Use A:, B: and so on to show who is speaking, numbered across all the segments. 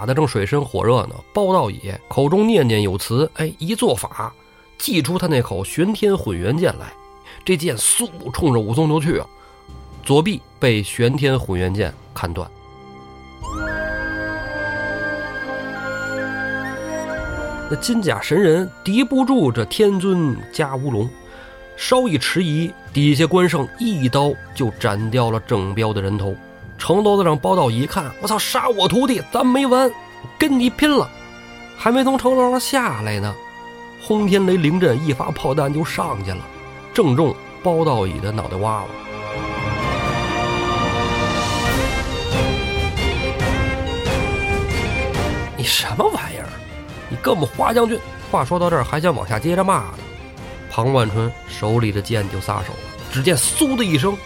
A: 打的正水深火热呢，包道乙口中念念有词，哎，一做法，祭出他那口玄天混元剑来，这剑嗖冲着武松就去，左臂被玄天混元剑砍断。那金甲神人敌不住这天尊加乌龙，稍一迟疑，底下关胜一刀就斩掉了郑彪的人头。城楼子上包道乙一看，我操，杀我徒弟，咱没完，跟你拼了！还没从城楼上下来呢，轰天雷凌阵一发炮弹就上去了，正中包道乙的脑袋瓜子。你什么玩意儿？你跟我们花将军！话说到这儿，还想往下接着骂呢。庞万春手里的剑就撒手了，只见嗖的一声，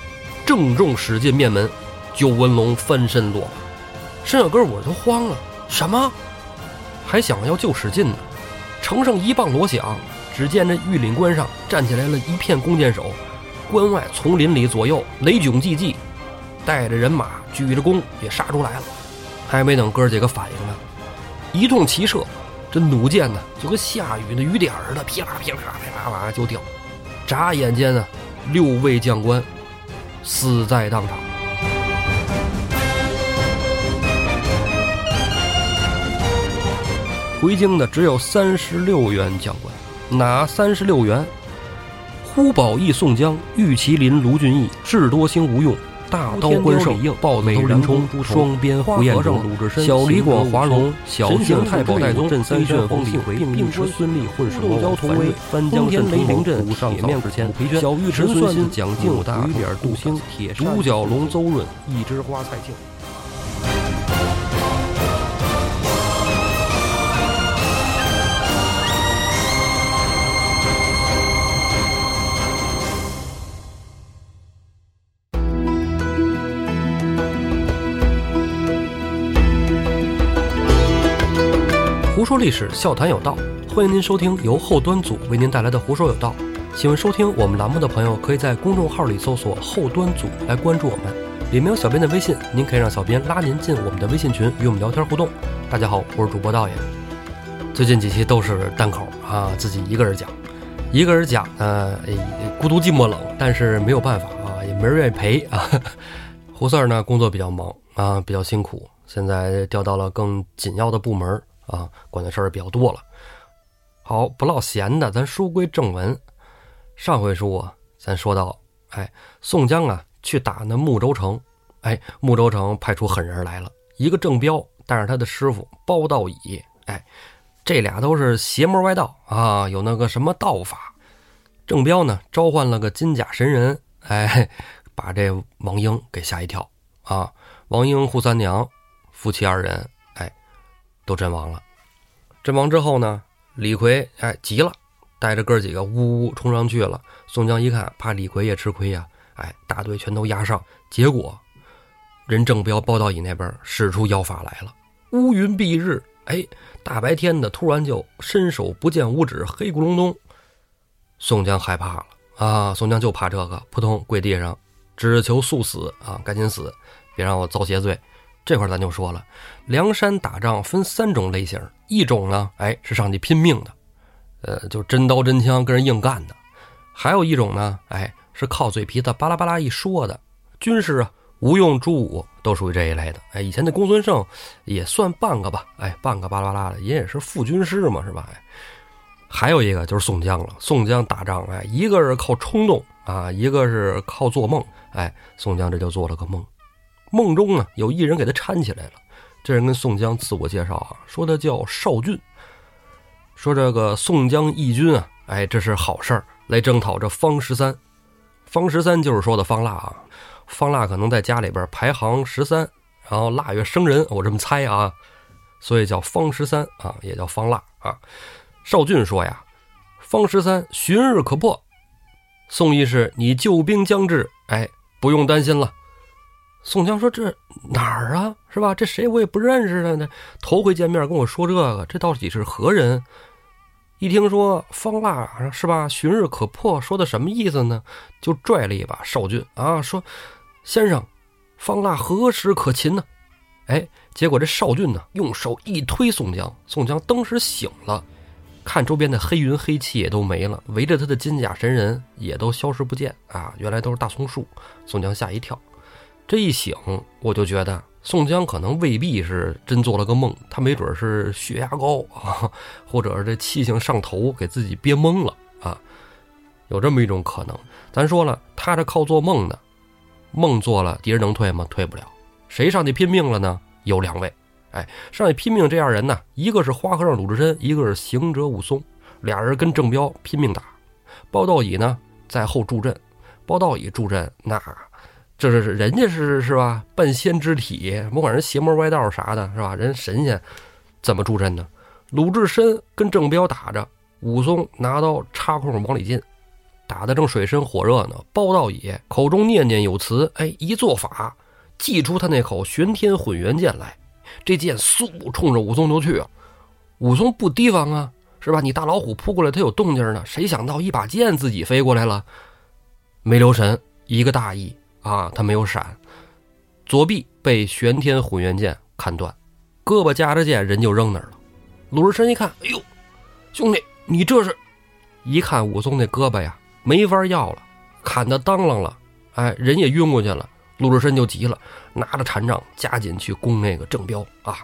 A: 正中使进面门，九纹龙翻身落马。申小根我都慌了，什么？还想要救史进呢？城上一棒锣响，只见这玉林关上站起来了一片弓箭手，关外丛林里左右雷迥济济，带着人马举着弓也杀出来了。还没等哥几个反应呢，一通齐射。这弩箭呢，就跟下雨的雨点似的，噼啦噼啦噼啦啪就掉。眨眼间呢，六位将官死在当场。回京的只有三十六员将官，哪三十六员？呼保义宋江、玉麒麟卢俊义、智多星吴用。大刀关胜、豹子头林冲、双鞭胡彦中、小李广华容、小将太保戴宗、三旋风李逵、并持孙立混世魔王樊瑞、翻江阵雷灵阵、铁面之前、小玉陈孙新、蒋劲、大点杜兴、独角龙邹润、一枝花蔡庆。说历史，笑谈有道，欢迎您收听由后端组为您带来的《胡说有道》。喜欢收听我们栏目的朋友，可以在公众号里搜索“后端组”来关注我们，里面有小编的微信，您可以让小编拉您进我们的微信群，与我们聊天互动。大家好，我是主播道爷。最近几期都是单口啊，自己一个人讲，一个人讲呢，孤独寂寞冷，但是没有办法啊，也没人愿意陪啊。胡四儿呢，工作比较忙啊，比较辛苦，现在调到了更紧要的部门。啊，管的事儿比较多了。好，不唠闲的，咱书归正文。上回书啊，咱说到，哎，宋江啊去打那睦州城，哎，睦州城派出狠人来了，一个郑彪带着他的师傅包道乙，哎，这俩都是邪魔外道啊，有那个什么道法。郑彪呢召唤了个金甲神人，哎，把这王英给吓一跳啊。王英、扈三娘夫妻二人。都阵亡了，阵亡之后呢，李逵哎急了，带着哥几个呜呜冲上去了。宋江一看，怕李逵也吃亏呀，哎，大队全都压上。结果，任正彪、包道乙那边使出妖法来了，乌云蔽日，哎，大白天的突然就伸手不见五指，黑咕隆咚。宋江害怕了啊！宋江就怕这个，扑通跪地上，只求速死啊！赶紧死，别让我遭邪罪。这块咱就说了，梁山打仗分三种类型，一种呢，哎，是上去拼命的，呃，就真刀真枪跟人硬干的；还有一种呢，哎，是靠嘴皮子巴拉巴拉一说的。军师啊，吴用、朱武都属于这一类的。哎，以前的公孙胜也算半个吧，哎，半个巴拉巴拉的，也也是副军师嘛，是吧？哎，还有一个就是宋江了。宋江打仗，哎，一个是靠冲动啊，一个是靠做梦。哎，宋江这就做了个梦。梦中呢，有一人给他搀起来了。这人跟宋江自我介绍啊，说他叫邵俊，说这个宋江义军啊，哎，这是好事儿，来征讨这方十三。方十三就是说的方腊啊，方腊可能在家里边排行十三，然后腊月生人，我这么猜啊，所以叫方十三啊，也叫方腊啊。邵俊说呀，方十三旬日可破，宋义士你救兵将至，哎，不用担心了。宋江说：“这哪儿啊？是吧？这谁我也不认识的呢。头回见面跟我说这个，这到底是何人？一听说方腊是吧？旬日可破，说的什么意思呢？就拽了一把邵俊啊，说：‘先生，方腊何时可擒呢？’哎，结果这少俊呢，用手一推宋江，宋江当时醒了，看周边的黑云黑气也都没了，围着他的金甲神人也都消失不见啊！原来都是大松树。宋江吓一跳，这一醒，我就觉得宋江可能未必是真做了个梦，他没准是血压高啊，或者是这气性上头，给自己憋懵了啊，有这么一种可能。咱说了，他这靠做梦的，梦做了，敌人能退吗？退不了。谁上去拼命了呢？有两位，哎，上去拼命这样人呢，一个是花和尚鲁智深，一个是行者武松，俩人跟郑彪拼命打。包道乙呢在后助阵，包道乙助阵，那这是人家是是吧？半仙之体，甭管人邪魔歪道啥的，是吧？人神仙怎么助阵呢？鲁智深跟郑彪打着，武松拿刀插空往里进，打得正水深火热呢。包道乙口中念念有词，哎，一做法。祭出他那口玄天混元剑来，这剑嗖冲着武松就去。武松不提防啊，是吧？你大老虎扑过来，他有动静呢。谁想到一把剑自己飞过来了，没留神，一个大意啊，他没有闪，左臂被玄天混元剑砍断，胳膊夹着剑，人就扔那儿了。鲁智深一看，哎呦，兄弟，你这是？一看武松那胳膊呀，没法要了，砍的当啷了，哎，人也晕过去了。鲁智深就急了，拿着禅杖加紧去攻那个郑彪啊！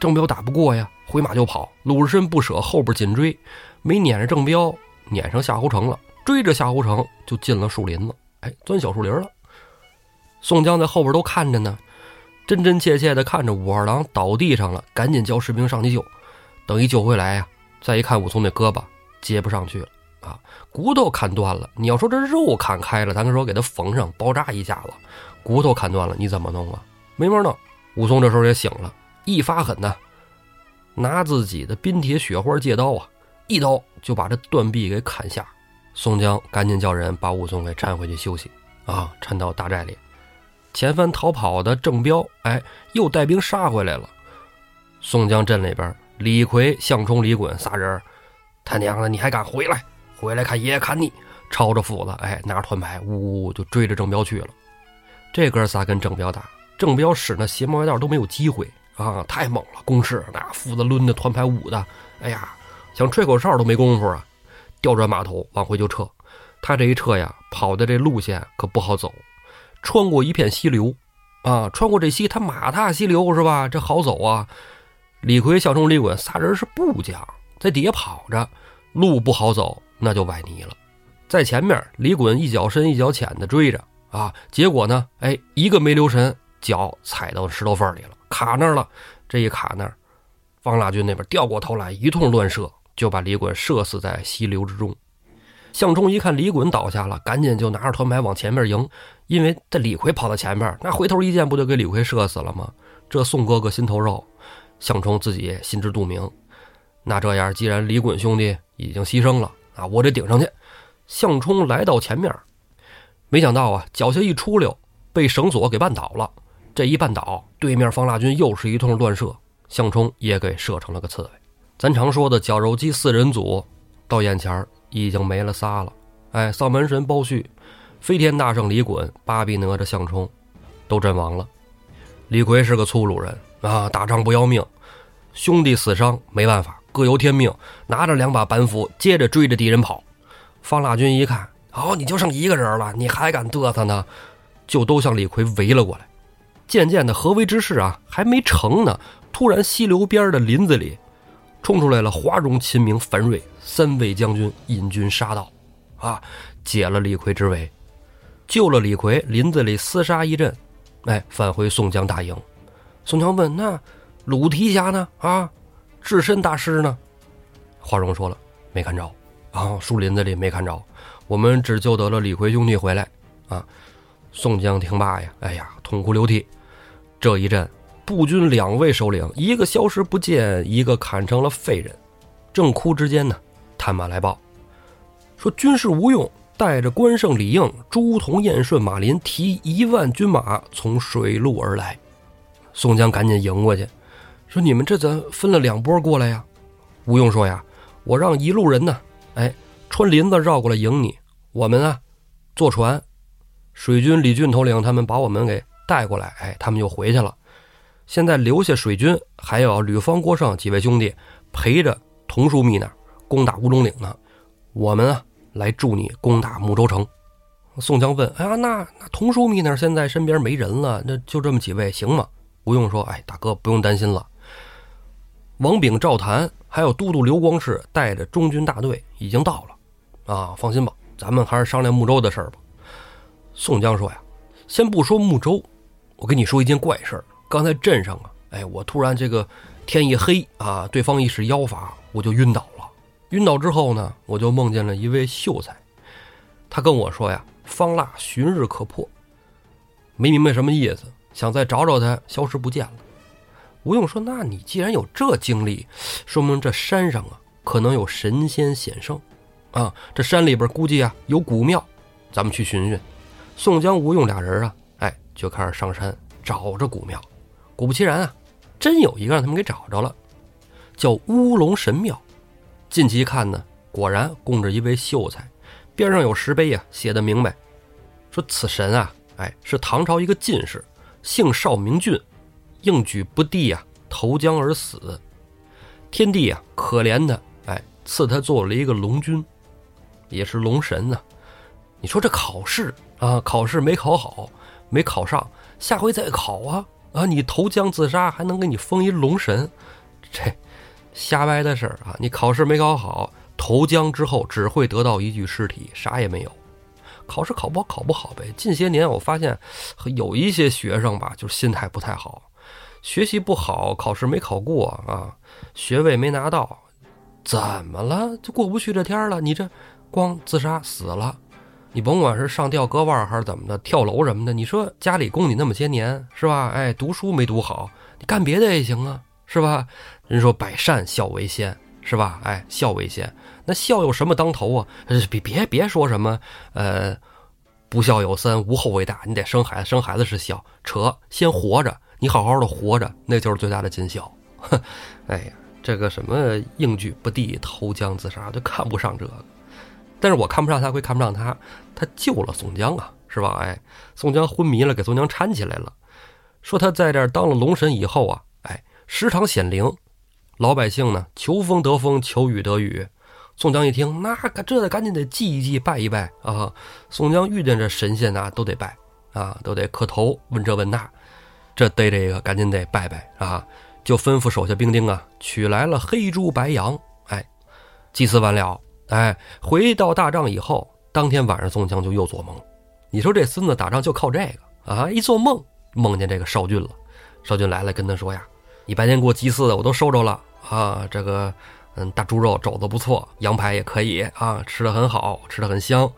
A: 郑彪打不过呀，回马就跑。鲁智深不舍，后边紧追，没撵着郑彪，撵上夏侯成了。追着夏侯成就进了树林子，哎，钻小树林了。宋江在后边都看着呢，真真切切的看着武二郎倒地上了，赶紧叫士兵上去救。等一救回来呀，再一看武松那胳膊接不上去了。啊，骨头砍断了，你要说这肉砍开了，咱说给他缝上，包扎一下子，骨头砍断了，你怎么弄啊？没法弄。武松这时候也醒了，一发狠呢，拿自己的冰铁雪花借刀啊，一刀就把这断臂给砍下。宋江赶紧叫人把武松给搀回去休息啊，搀到大寨里。前番逃跑的郑彪，哎，又带兵杀回来了。宋江镇里边，李逵、项冲、李衮仨人，他娘的，你还敢回来？回来看爷爷砍你，抄着斧子，哎，拿着团牌，呜呜就追着郑彪去了。这哥仨跟郑彪打，郑彪使那邪魔歪道都没有机会啊，太猛了，攻势那斧子抡的，团牌舞的，哎呀，想吹口哨都没工夫啊。调转马头往回就撤，他这一撤呀，跑的这路线可不好走，穿过一片溪流，啊，穿过这溪，他马踏溪流是吧？这好走啊。李逵、项冲、李衮仨人是步将，在底下跑着，路不好走。那就崴泥了，在前面李衮一脚深一脚浅的追着啊，结果呢，哎，一个没留神，脚踩到石头缝里了，卡那儿了。这一卡那儿，方腊军那边掉过头来，一通乱射，就把李衮射死在溪流之中。项冲一看李衮倒下了，赶紧就拿着团牌往前面迎，因为这李逵跑到前面，那回头一箭不就给李逵射死了吗？这宋哥哥心头肉，项冲自己心知肚明。那这样，既然李衮兄弟已经牺牲了。啊，我得顶上去！项冲来到前面，没想到啊，脚下一出溜，被绳索给绊倒了。这一绊倒，对面方腊军又是一通乱射，项冲也给射成了个刺猬。咱常说的绞肉机四人组，到眼前已经没了仨了。哎，丧门神包胥、飞天大圣李衮、八臂哪吒项冲，都阵亡了。李逵是个粗鲁人啊，打仗不要命，兄弟死伤没办法。各有天命，拿着两把板斧，接着追着敌人跑。方腊军一看，哦，你就剩一个人了，你还敢嘚瑟呢？就都向李逵围了过来。渐渐的，合围之势啊，还没成呢。突然，溪流边的林子里，冲出来了华容、秦明、樊瑞三位将军，引军杀到，啊，解了李逵之围，救了李逵。林子里厮杀一阵，哎，返回宋江大营。宋江问：“那鲁提辖呢？啊？”智深大师呢？花荣说了，没看着啊，树林子里没看着。我们只救得了李逵兄弟回来啊。宋江听罢呀，哎呀，痛哭流涕。这一阵，步军两位首领，一个消失不见，一个砍成了废人。正哭之间呢，探马来报，说军士吴用带着关胜、李应、朱仝、燕顺、马林，提一万军马从水路而来。宋江赶紧迎过去。说你们这怎分了两波过来呀？吴用说呀，我让一路人呢，哎，穿林子绕过来迎你。我们啊，坐船，水军李俊头领他们把我们给带过来，哎，他们就回去了。现在留下水军，还有吕方、郭盛几位兄弟陪着童枢密那儿攻打乌龙岭呢。我们啊，来助你攻打睦州城。”宋江问：“哎呀，那那童枢密那儿现在身边没人了，那就这么几位行吗？”吴用说：“哎，大哥不用担心了。王炳、赵谭还有都督刘光世带着中军大队已经到了，啊，放心吧，咱们还是商量睦州的事儿吧。”宋江说：“呀，先不说睦州，我跟你说一件怪事儿。刚才镇上啊，哎，我突然这个天一黑啊，对方一使妖法，我就晕倒。晕倒之后呢，我就梦见了一位秀才，他跟我说呀。”方腊旬日可破，没明白什么意思，想再找找他，消失不见了。吴用说：“那你既然有这经历，说明这山上啊可能有神仙显圣，啊，这山里边估计啊有古庙，咱们去寻寻。”宋江、吴用俩人啊，哎，就开始上山找着古庙。果不其然啊，真有一个让他们给找着了，叫乌龙神庙。进去一看呢，果然供着一位秀才。边上有石碑呀，写的明白，说此神啊，哎，是唐朝一个进士，姓邵名俊，应举不第呀，投江而死。天帝啊，可怜他，哎，赐他做了一个龙君，也是龙神呢。你说这考试啊，考试没考好，没考上，下回再考啊啊！你投江自杀，还能给你封一龙神，这瞎掰的事儿啊！你考试没考好。投江之后只会得到一具尸体，啥也没有。考试考不好，考不好呗。近些年我发现，有一些学生吧，就是心态不太好，学习不好，考试没考过啊，学位没拿到，怎么了？就过不去这天了？你这光自杀死了，你甭管是上吊割腕还是怎么的，跳楼什么的，你说家里供你那么些年是吧？哎，读书没读好，你干别的也行啊，是吧？人说百善孝为先，是吧？哎，孝为先。那孝有什么当头啊？别别别说什么，呃，不孝有三，无后为大。你得生孩子，生孩子是孝，扯，先活着，你好好的活着，那就是最大的尽孝。哎呀，这个什么应举不第，投江自杀，就看不上这个。但是我看不上他，会看不上他，他救了宋江啊，是吧？哎，宋江昏迷了，给宋江搀起来了，说他在这当了龙神以后啊，哎，时常显灵，老百姓呢求风得风，求雨得雨。宋江一听，那可这得赶紧得祭一祭，拜一拜啊！宋江遇见这神仙呐，都得拜啊，都得磕头问这问那，这得这个赶紧得拜拜啊！就吩咐手下兵丁啊，取来了黑猪白羊，哎，祭祀完了，哎，回到大帐以后，当天晚上宋江就又做梦。你说这孙子打仗就靠这个啊？一做梦梦见这个少俊了，少俊来了跟他说呀：“你白天给我祭祀的我都收着了啊，这个。”嗯，大猪肉肘子不错，羊排也可以啊，吃的很好，吃的很香。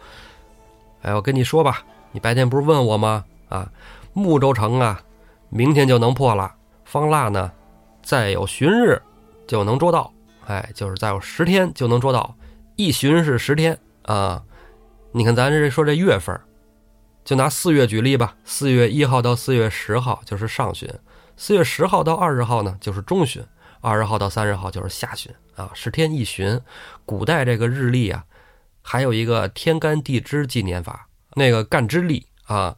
A: 哎，我跟你说吧，你白天不是问我吗？啊，睦州城啊，明天就能破了。方腊呢，再有旬日就能捉到。哎，就是再有十天就能捉到，一旬是十天啊。你看咱这说这月份，就拿四月举例吧，四月一号到四月十号就是上旬，四月十号到二十号呢就是中旬。二十号到三十号就是下旬啊，十天一旬。古代这个日历啊，还有一个天干地支纪年法，那个干支历啊，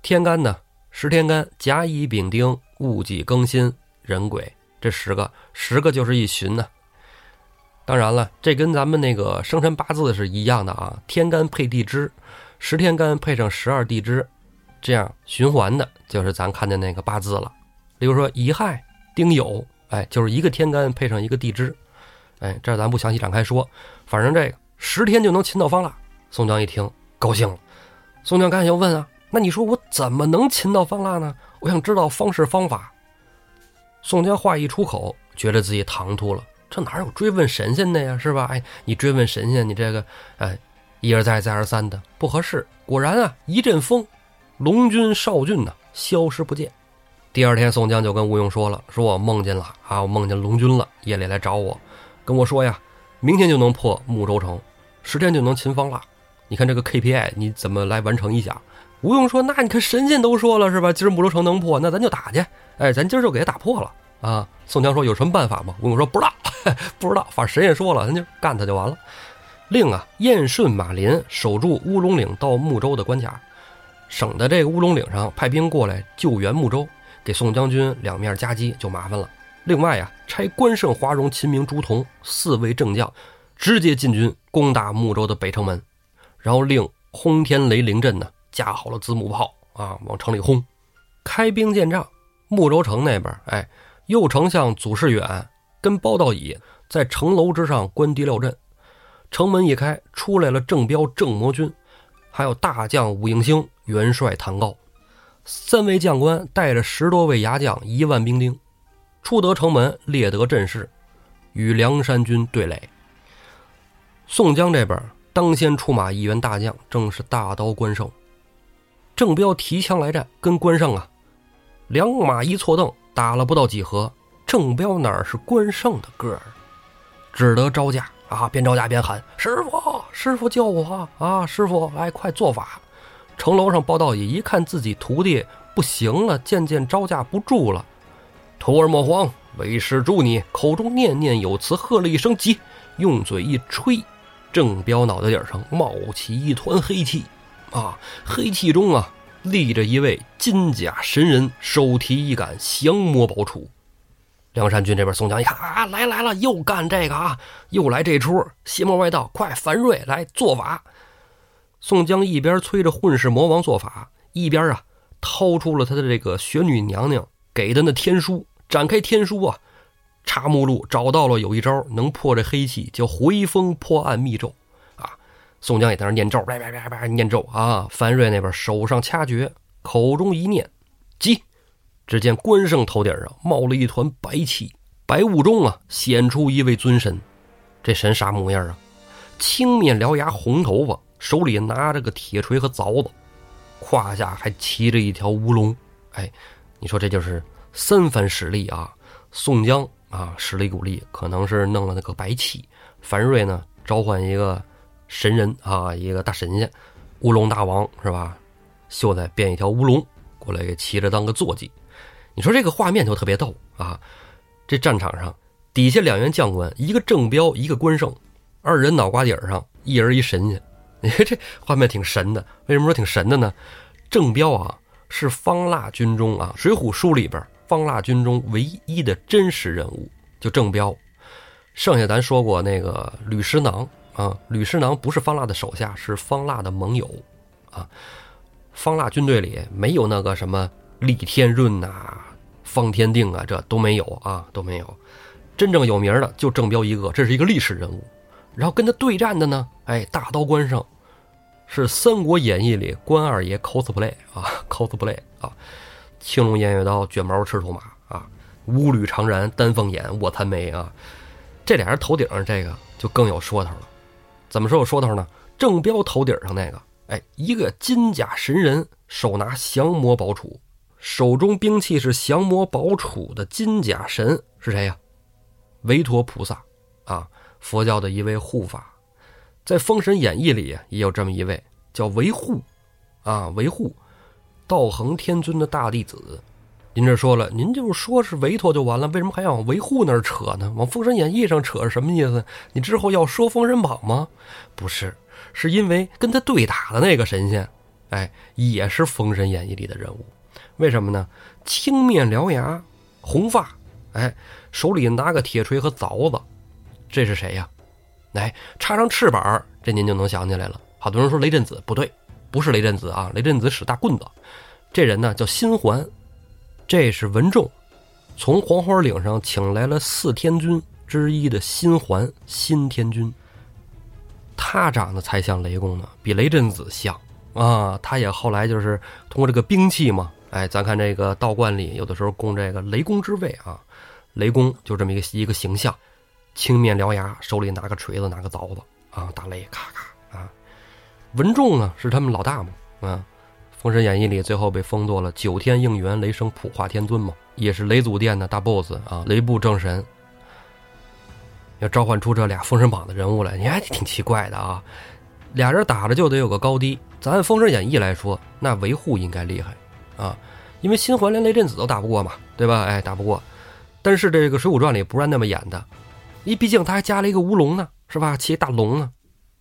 A: 天干呢，十天干，甲乙丙丁戊己庚辛壬癸，这十个，十个就是一旬呢。当然了，这跟咱们那个生辰八字是一样的啊，天干配地支，十天干配上十二地支，这样循环的，就是咱看见那个八字了。比如说乙亥、丁酉。哎，就是一个天干配上一个地支，哎，这咱不详细展开说，反正这个十天就能擒到方腊。宋江一听高兴了，宋江赶紧又问啊，那你说我怎么能擒到方腊呢？我想知道方式方法。宋江话一出口，觉得自己唐突了，这哪有追问神仙的呀，是吧？哎，你追问神仙，你这个哎一而再再而三的不合适。果然啊，一阵风，龙军少俊呢消失不见。第二天，宋江就跟吴用说了：“说我梦见了啊，我梦见龙军了，夜里来找我，跟我说呀，明天就能破睦州城，十天就能擒方腊。你看这个 KPI，你怎么来完成一下？”吴用说：“那你看神仙都说了是吧？今儿睦州城能破，那咱就打去。哎，咱今儿就给他打破了啊。”宋江说：“有什么办法吗？”吴用说：“ 不知道，不知道，反正神仙说了，咱就干他就完了。令啊，燕顺、马林守住乌龙岭到睦州的关卡，省得这个乌龙岭上派兵过来救援睦州。”给宋将军两面夹击就麻烦了。另外呀，差关胜、华容、秦明、朱仝四位正将直接进军攻打睦州的北城门，然后令轰天雷凌阵呢架好了子母炮啊，往城里轰。开兵见仗，睦州城那边，哎，右丞相祖士远跟包道乙在城楼之上观敌料阵。城门一开，出来了郑彪、郑魔军，还有大将武应星、元帅谭高，三位将官带着十多位牙将、一万兵丁。出得城门，列得阵势，与梁山军对垒。宋江这边当先出马一员大将，正是大刀关胜。郑彪提枪来战，跟关胜啊，两马一错蹬，打了不到几合。郑彪哪是关胜的个儿，只得招架啊，边招架边喊：“师傅，师傅救我啊！师傅，来快做法！”城楼上包道乙一看自己徒弟不行了，渐渐招架不住了。徒儿莫慌，为师助你。口中念念有词，喝了一声“急”，用嘴一吹，郑彪脑袋顶上冒起一团黑气，啊，黑气中啊立着一位金甲神人，手提一杆降魔宝杵。梁山军这边，宋江一看啊，来来了，又干这个啊，又来这出，邪魔外道，快，樊瑞来做法。宋江一边催着混世魔王做法，一边啊掏出了他的这个玄女娘娘给的那天书。展开天书啊，查目录找到了有一招能破这黑气，叫回风破案密咒啊。宋江也在那念咒，叭叭叭叭念咒啊。樊瑞那边手上掐诀，口中一念，急。只见关胜头顶上冒了一团白气，白雾中啊显出一位尊神。这神啥模样啊？青面獠牙，红头发，手里拿着个铁锤和凿子，胯下还骑着一条乌龙。哎，你说这就是。三番使力啊，宋江啊使了一股力，可能是弄了那个白气。樊瑞呢召唤一个神人啊，一个大神仙，乌龙大王是吧？秀才变一条乌龙过来给骑着当个坐骑。你说这个画面就特别逗啊！这战场上底下两员将官，一个正彪，一个关胜，二人脑瓜顶上一人一神仙。你看 这画面挺神的。为什么说挺神的呢？郑彪啊是方腊军中啊《水浒书》里边。方腊军中唯一的真实人物就郑彪，剩下咱说过那个吕师囊啊，吕师囊不是方腊的手下，是方腊的盟友啊。方腊军队里没有那个什么李天润呐、方天定啊，这都没有啊，都没有。真正有名的就郑彪一个，这是一个历史人物。然后跟他对战的呢，哎，大刀关胜是《三国演义》里关二爷 cosplay 啊，cosplay 啊。青龙偃月刀，卷毛赤兔马啊，乌吕长髯，丹凤眼，卧蚕眉啊，这俩人头顶上这个就更有说头了。怎么说有说头呢？郑彪头顶上那个，哎，一个金甲神人，手拿降魔宝杵，手中兵器是降魔宝杵的金甲神是谁呀？韦陀菩萨，佛教的一位护法，在《封神演义》里也有这么一位叫维护啊，维护。道恒天尊的大弟子，您这说了，您就说是维托就完了，为什么还要往维护那儿扯呢？往《封神演义》上扯是什么意思？你之后要说《封神榜》吗？不是，是因为跟他对打的那个神仙，哎，也是《封神演义》里的人物。为什么呢？青面獠牙，红发，哎，手里拿个铁锤和凿子，这是谁呀？来，插上翅膀，这您就能想起来了。好多人说雷震子，不对。不是雷震子啊，雷震子使大棍子，这人呢叫新环，这是文仲从黄花岭上请来了四天君之一的新环新天君，他长得才像雷公呢，比雷震子像啊。他也后来就是通过这个兵器嘛，哎，咱看这个道观里有的时候供这个雷公之位啊，雷公就这么一个一个形象，青面獠牙，手里拿个锤子，拿个凿子啊，打雷咔咔啊。文仲呢是他们老大嘛？啊，《封神演义》里最后被封作了九天应元雷声普化天尊嘛，也是雷祖殿的大 boss 啊，雷部正神。要召唤出这俩封神榜的人物来，你还挺奇怪的啊！俩人打着就得有个高低。咱按《封神演义》来说，那维护应该厉害啊，因为新环连雷震子都打不过嘛，对吧？哎，打不过。但是这个《水浒传》里不是那么演的，你毕竟他还加了一个乌龙呢，是吧？骑大龙呢。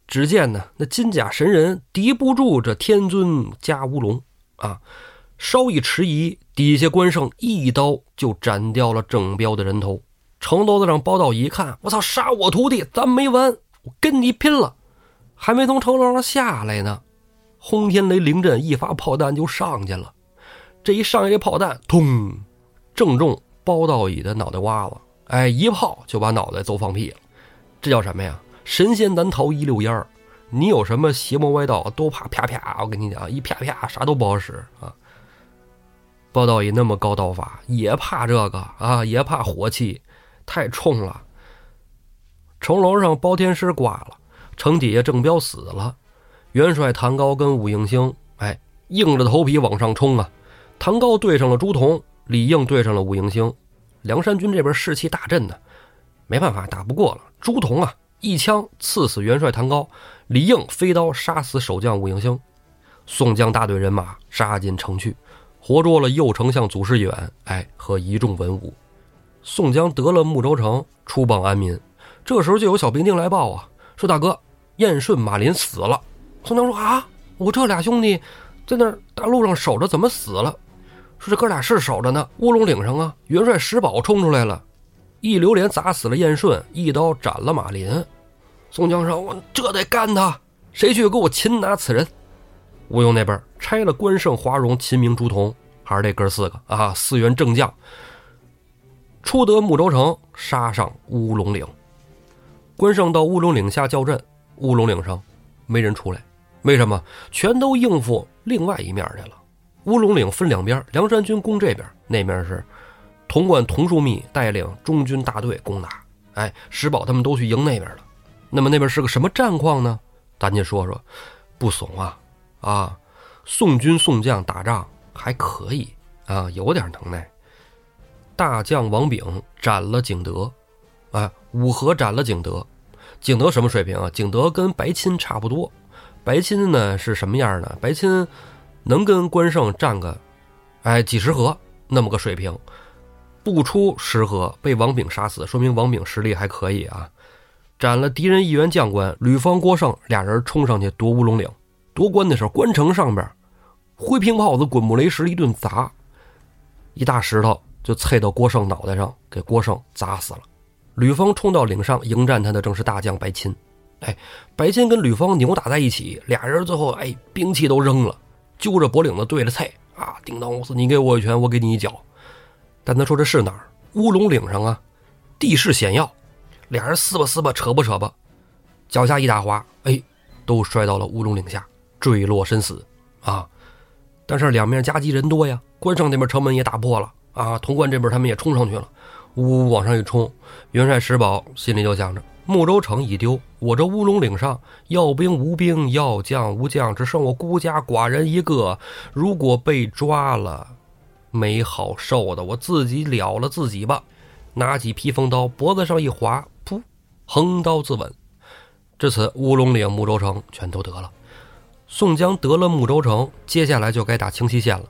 A: 只见呢，那金甲神人敌不住这天尊加乌龙啊，稍一迟疑，底下关胜一刀就斩掉了郑彪的人头。城楼子上包道乙一看，我操，杀我徒弟，咱没完，我跟你拼了！还没从城楼上下来呢，轰天雷灵阵一发炮弹就上去了。这一上一炮弹，通，正中包道乙的脑袋瓜子，哎，一炮就把脑袋揍放屁了。这叫什么呀？神仙难逃一溜烟儿。你有什么邪魔歪道，都怕啪啪！我跟你讲，一啪啪，啥都不好使啊。包道乙那么高刀法，也怕这个啊，也怕火气，太冲了。城楼上包天师挂了，城底下郑彪死了，元帅唐高跟武应星，哎，硬着头皮往上冲啊。唐高对上了朱仝，李应对上了武应星，梁山军这边士气大振呢，没办法，打不过了。朱仝啊！一枪刺死元帅唐高，李应飞刀杀死守将武应星，宋江大队人马杀进城去，活捉了右丞相祖师远，哎，和一众文武。宋江得了睦州城，出榜安民。这时候就有小兵丁来报啊，说大哥，燕顺、马林死了。宋江说啊，我这俩兄弟在那大路上守着，怎么死了？说这哥俩是守着呢，乌龙岭上啊，元帅石宝冲出来了。一榴莲砸死了燕顺，一刀斩了马林。宋江说：“我这得干他！谁去给我擒拿此人？”吴用那边拆了关胜、华容、秦明、朱仝，还是这哥四个啊，四员正将。出得睦州城，杀上乌龙岭。关胜到乌龙岭下叫阵，乌龙岭上没人出来，为什么？全都应付另外一面去了。乌龙岭分两边，梁山军攻这边，那面是。潼关童树密带领中军大队攻打，哎，石宝他们都去迎那边了。那么那边是个什么战况呢？咱就说说，不怂啊，啊，宋军宋将打仗还可以啊，有点能耐。大将王炳斩了景德，啊，五合斩了景德。景德什么水平啊？景德跟白钦差不多。白钦呢是什么样呢？白钦能跟关胜战个，哎，几十合那么个水平。不出十合被王炳杀死，说明王炳实力还可以啊！斩了敌人一员将官吕方、郭盛俩人冲上去夺乌龙岭，夺关的时候，关城上边灰瓶炮子、滚木雷石一顿砸，一大石头就碎到郭盛脑袋上，给郭盛砸死了。吕方冲到岭上迎战他的正是大将白钦，哎，白钦跟吕方扭打在一起，俩人最后哎兵器都扔了，揪着脖领子对着菜啊，叮当五四，你给我一拳，我给你一脚。但他说这是哪儿？乌龙岭上啊，地势险要，俩人撕吧撕吧，扯吧扯吧，脚下一打滑，哎，都摔到了乌龙岭下，坠落身死啊！但是两面夹击人多呀，关胜那边城门也打破了啊，潼关这边他们也冲上去了，呜呜往上一冲，元帅石宝心里就想着：睦州城已丢，我这乌龙岭上要兵无兵，要将无将，只剩我孤家寡人一个，如果被抓了。没好受的，我自己了了自己吧。拿起披风刀，脖子上一划，噗，横刀自刎。至此，乌龙岭、睦州城全都得了。宋江得了睦州城，接下来就该打清溪县了。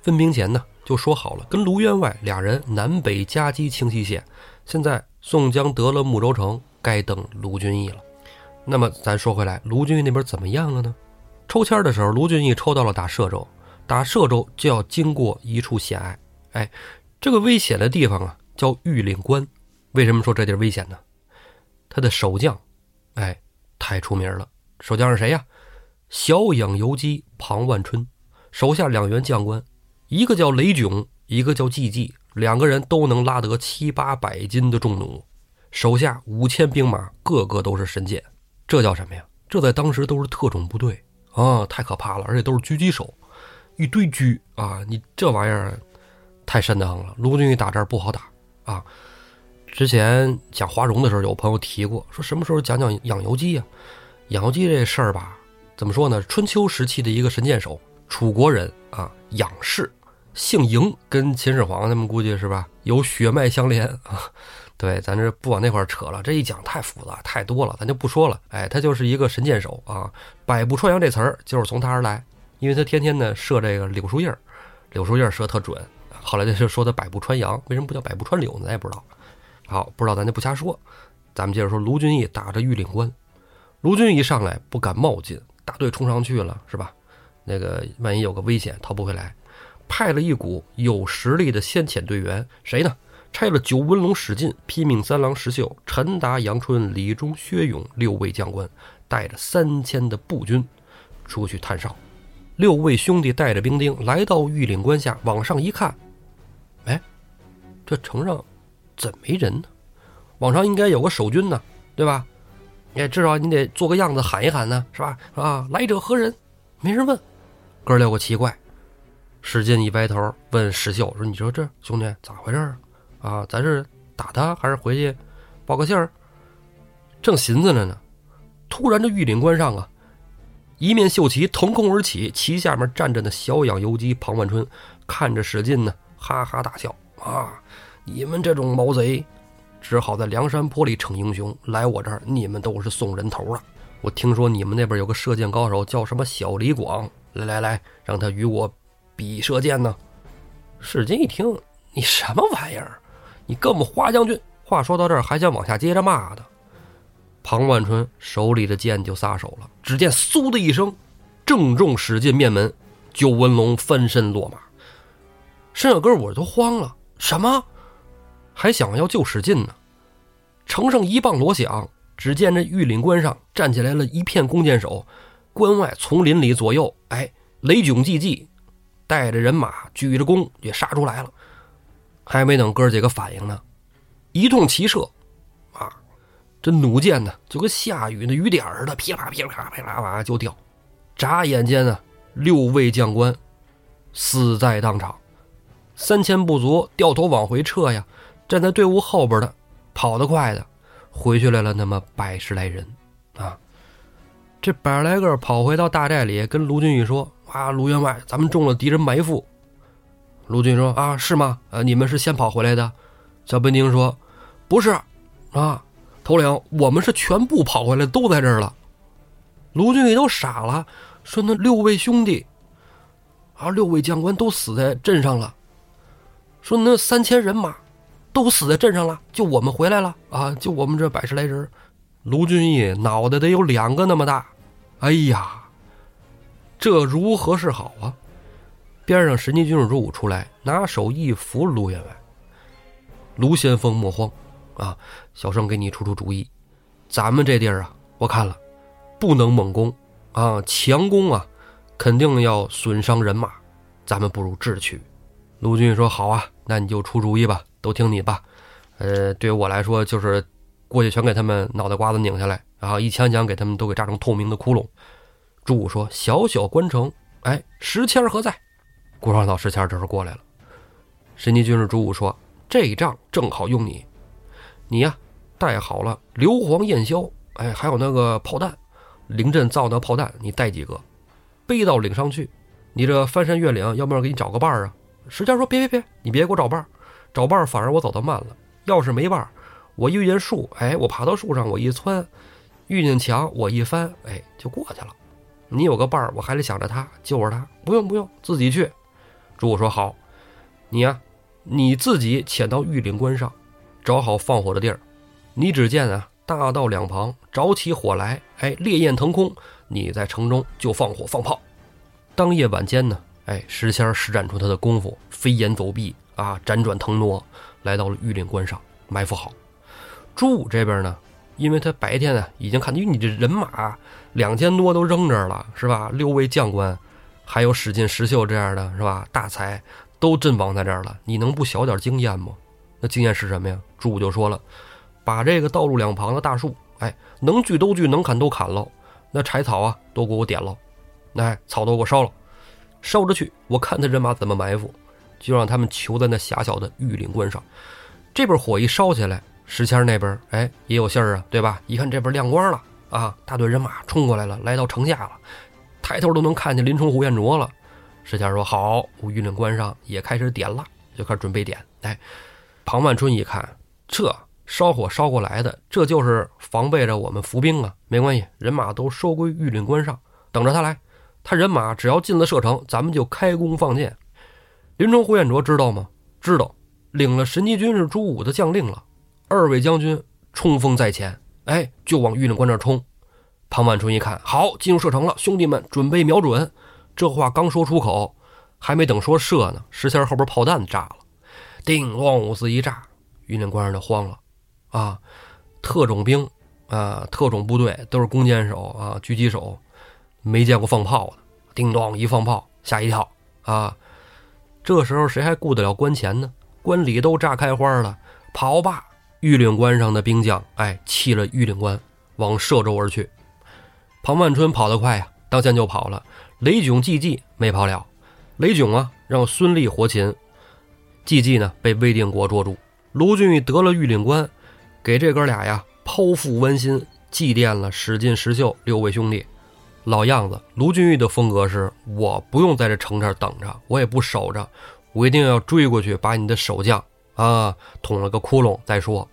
A: 分兵前呢，就说好了，跟卢员外俩人南北夹击清溪县。现在宋江得了睦州城，该等卢俊义了。那么咱说回来，卢俊义那边怎么样了呢？抽签的时候，卢俊义抽到了打歙州。打歙州就要经过一处险隘，哎，这个危险的地方啊叫玉岭关。为什么说这地儿危险呢？他的守将，哎，太出名了。守将是谁呀？小养游击庞万春，手下两员将官，一个叫雷炯，一个叫季季，两个人都能拉得七八百斤的重弩，手下五千兵马，个个都是神箭。这叫什么呀？这在当时都是特种部队啊，太可怕了，而且都是狙击手。一堆狙啊！你这玩意儿太瘆得慌了。卢俊义打这儿不好打啊。之前讲华容的时候，有朋友提过，说什么时候讲讲养由基呀？养由基这事儿吧，怎么说呢？春秋时期的一个神箭手，楚国人啊，养氏，姓嬴，跟秦始皇他们估计是吧，有血脉相连啊。对，咱这不往那块扯了，这一讲太复杂太多了，咱就不说了。哎，他就是一个神箭手啊，百步穿杨这词儿就是从他而来。因为他天天呢射这个柳树叶儿，柳树叶儿射特准。后来他就说他百步穿杨，为什么不叫百步穿柳呢？咱也不知道。好，不知道咱就不瞎说。咱们接着说，卢俊义打着玉岭关，卢俊义上来不敢冒进，大队冲上去了是吧？那个万一有个危险逃不回来，派了一股有实力的先遣队员，谁呢？差了九纹龙史进、披命三郎石秀、陈达、杨春、李忠、薛勇六位将官，带着三千的步军出去探哨。六位兄弟带着兵丁来到玉岭关下，往上一看，哎，这城上怎么没人呢？往常应该有个守军呢，对吧？哎，至少你得做个样子喊一喊呢，是吧？啊，来者何人？没人问。哥六个奇怪。史进一歪头问石秀说：“你说这兄弟咋回事啊？啊咱是打他还是回去报个信儿？”正寻思着呢，突然这玉岭关上啊，一面绣旗腾空而起，旗下面站着那小养游击庞万春，看着史进呢，哈哈大笑：“啊，你们这种毛贼！”只好在梁山坡里逞英雄，来我这儿，你们都是送人头了。我听说你们那边有个射箭高手，叫什么小李广，来来来，让他与我比射箭呢。史进一听，你什么玩意儿？你跟我们华将军？话说到这儿，还想往下接着骂的。庞万春手里的剑就撒手了，只见嗖的一声，正中史进面门，九纹龙翻身落马。申小哥我都慌了，什么？还想要救史进呢，城上一棒锣响，只见这玉岭关上站起来了一片弓箭手，关外丛林里左右，哎，雷炯济济，带着人马举着弓也杀出来了。还没等哥几个反应呢，一通齐射，啊，这弩箭呢就跟下雨的雨点似的，噼啪噼啪噼啪啪就掉。眨眼间呢，六位将官死在当场，三千不足，掉头往回撤呀。站在队伍后边的，跑得快的，回去来了那么百十来人，啊，这百来个跑回到大寨里，跟卢俊义说：“啊，卢员外，咱们中了敌人埋伏。”卢俊说：“啊，是吗？呃，你们是先跑回来的？”小兵丁说：“不是，啊，头领，我们是全部跑回来，都在这儿了。”卢俊义都傻了，说：“那六位兄弟，啊，六位将官都死在镇上了。说那三千人马。”都死在镇上了，就我们回来了啊！就我们这百十来人，卢俊义脑袋得有两个那么大。哎呀，这如何是好啊？边上神机军主武出来，拿手一扶卢员外。卢先锋莫慌啊，小生给你出出主意。咱们这地儿啊，我看了，不能猛攻啊，强攻啊，肯定要损伤人马。咱们不如智取。卢俊义说：“好啊，那你就出主意吧。”都听你吧，呃，对于我来说，就是过去全给他们脑袋瓜子拧下来，然后一枪枪给他们都给炸成透明的窟窿。朱武说：“小小关城，哎，石谦何在？”顾双草石谦这时候过来了。神机军师朱武说：“这一仗正好用你，你呀带好了硫磺焰硝，哎，还有那个炮弹，临阵造那炮弹，你带几个，背到岭上去。你这翻山越岭，要不要给你找个伴儿啊？”石谦说：“别别别，你别给我找伴儿。”找伴儿反而我走得慢了。要是没伴儿，我遇见树，哎，我爬到树上，我一窜；遇见墙，我一翻，哎，就过去了。你有个伴儿，我还得想着他，救着他。不用不用，自己去。朱武说好，你呀，你自己潜到玉岭关上，找好放火的地儿。你只见啊，大道两旁着起火来，哎，烈焰腾空。你在城中就放火放炮。当夜晚间呢，哎，石仙施展出他的功夫，飞檐走壁。啊，辗转腾挪，来到了玉岭关上埋伏好。朱武这边呢，因为他白天啊已经看因为你这人马两千多都扔这儿了，是吧？六位将官，还有史进、石秀这样的是吧？大才都阵亡在这儿了，你能不小点经验吗？那经验是什么呀？朱武就说了，把这个道路两旁的大树，哎，能锯都锯，能砍都砍喽。那柴草啊，都给我点喽。那草都给我烧了，烧着去，我看他人马怎么埋伏。就让他们囚在那狭小的玉岭关上。这边火一烧起来，石谦那边哎也有信儿啊，对吧？一看这边亮光了啊，大队人马冲过来了，来到城下了，抬头都能看见林冲、胡彦卓了。石谦说：“好，我玉岭关上也开始点了，就开始准备点。”哎，庞万春一看，这烧火烧过来的，这就是防备着我们伏兵啊。没关系，人马都收归玉岭关上，等着他来。他人马只要进了射程，咱们就开弓放箭。林冲、胡彦卓知道吗？知道，领了神机军是朱武的将令了。二位将军冲锋在前，哎，就往玉岭关那冲。庞万春一看，好，进入射程了，兄弟们准备瞄准。这话刚说出口，还没等说射呢，石仙后边炮弹炸了，叮咣五四一炸，榆林关上就慌了啊！特种兵啊，特种部队都是弓箭手啊，狙击手，没见过放炮的，叮咚一放炮，吓一跳啊！这时候谁还顾得了关前呢？关里都炸开花了，跑吧！玉岭关上的兵将，哎，弃了玉岭关，往歙州而去。庞万春跑得快呀，当先就跑了。雷炯、季季没跑了。雷炯啊，让孙立活擒；季季呢，被魏定国捉住。卢俊义得了玉岭关，给这哥俩呀剖腹剜心，祭奠了史进、石秀六位兄弟。老样子，卢俊义的风格是：我不用在这城这儿等着，我也不守着，我一定要追过去，把你的守将啊捅了个窟窿再说。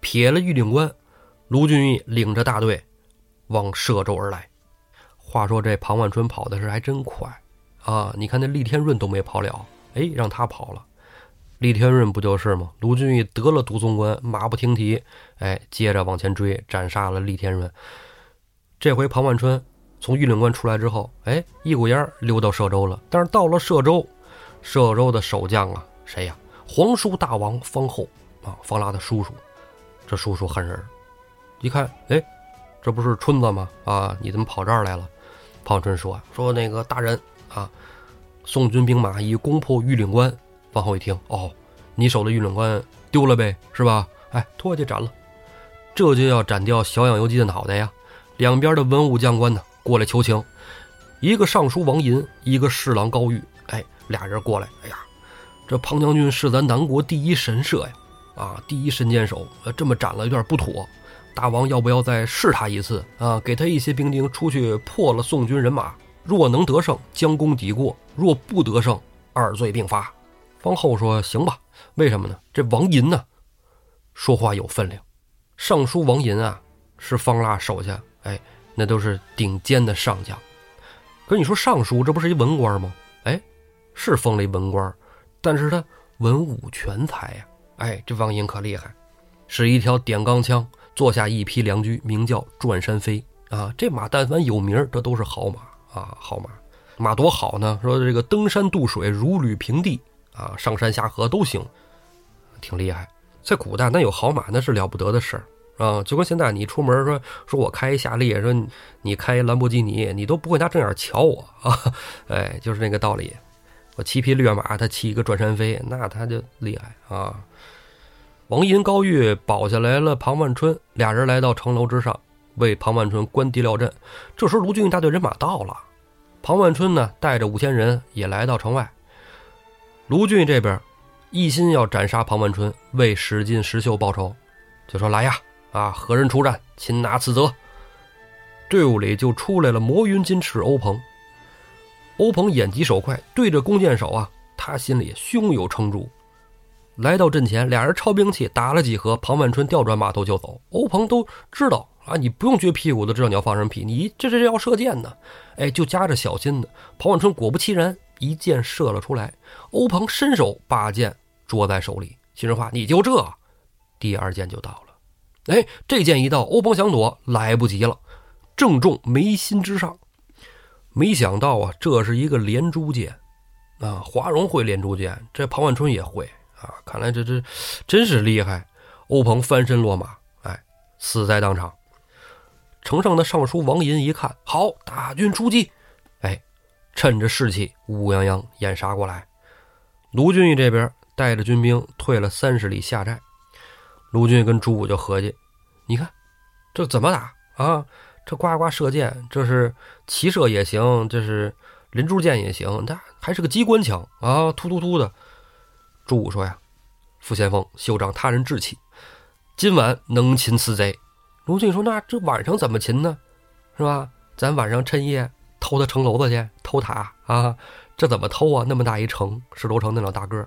A: 撇了玉岭关，卢俊义领着大队往歙州而来。话说这庞万春跑的是还真快啊！你看那厉天润都没跑了，哎，让他跑了。厉天润不就是吗？卢俊义得了独松关，马不停蹄，哎，接着往前追，斩杀了厉天润。这回庞万春。从玉岭关出来之后，哎，一股烟溜到歙州了。但是到了歙州，歙州的守将啊，谁呀？皇叔大王方后啊，方腊的叔叔。这叔叔狠人，一看，哎，这不是春子吗？啊，你怎么跑这儿来了？庞春说：“说那个大人啊，宋军兵马已攻破玉岭关。”往后一听，哦，你守的玉岭关丢了呗，是吧？哎，拖下去斩了，这就要斩掉小养游击的脑袋呀！两边的文武将官呢？过来求情，一个尚书王寅，一个侍郎高玉，哎，俩人过来，哎呀，这庞将军是咱南国第一神射呀，啊，第一神箭手，这么斩了有点不妥，大王要不要再试他一次啊？给他一些兵丁出去破了宋军人马，若能得胜，将功抵过；若不得胜，二罪并罚。方后说行吧，为什么呢？这王寅呢，说话有分量，尚书王寅啊，是方腊手下，哎。那都是顶尖的上将，可你说尚书这不是一文官吗？哎，是封了一文官，但是他文武全才呀！哎，这王寅可厉害，是一条点钢枪，坐下一匹良驹，名叫转山飞啊！这马但凡有名，这都是好马啊，好马，马多好呢！说这个登山渡水如履平地啊，上山下河都行，挺厉害。在古代，那有好马那是了不得的事儿。啊，就跟现在你出门说说我开夏利，说你开兰博基尼，你都不会拿正眼瞧我啊！哎，就是那个道理。我骑匹劣马，他骑一个转山飞，那他就厉害啊！王银、高玉保下来了庞万春，俩人来到城楼之上，为庞万春关敌料阵。这时卢俊义大队人马到了，庞万春呢带着五千人也来到城外。卢俊义这边一心要斩杀庞万春，为史进、石秀报仇，就说来呀！啊！何人出战？擒拿此责。队伍里就出来了魔云金翅欧鹏。欧鹏眼疾手快，对着弓箭手啊，他心里胸有成竹。来到阵前，俩人抄兵器，打了几合。庞万春调转马头就走。欧鹏都知道啊，你不用撅屁股都知道你要放什么屁。你这这要射箭呢，哎，就夹着小心的。庞万春果不其然，一箭射了出来。欧鹏伸手把箭捉在手里，心里话：你就这，第二箭就到了。哎，这箭一到，欧鹏想躲来不及了，正中眉心之上。没想到啊，这是一个连珠箭啊！华容会连珠箭，这庞万春也会啊！看来这这真是厉害。欧鹏翻身落马，哎，死在当场。城上的尚书王寅一看，好，大军出击，哎，趁着士气，乌泱泱掩杀过来。卢俊义这边带着军兵退了三十里下寨。卢俊跟朱武就合计，你看，这怎么打啊？这呱呱射箭，这是骑射也行，这是连珠箭也行，他还是个机关枪啊，突突突的。朱武说呀：“傅先锋，休长他人志气，今晚能擒此贼。”卢俊说：“那这晚上怎么擒呢？是吧？咱晚上趁夜偷他城楼子去，偷塔啊？这怎么偷啊？那么大一城，石头城那老大个。”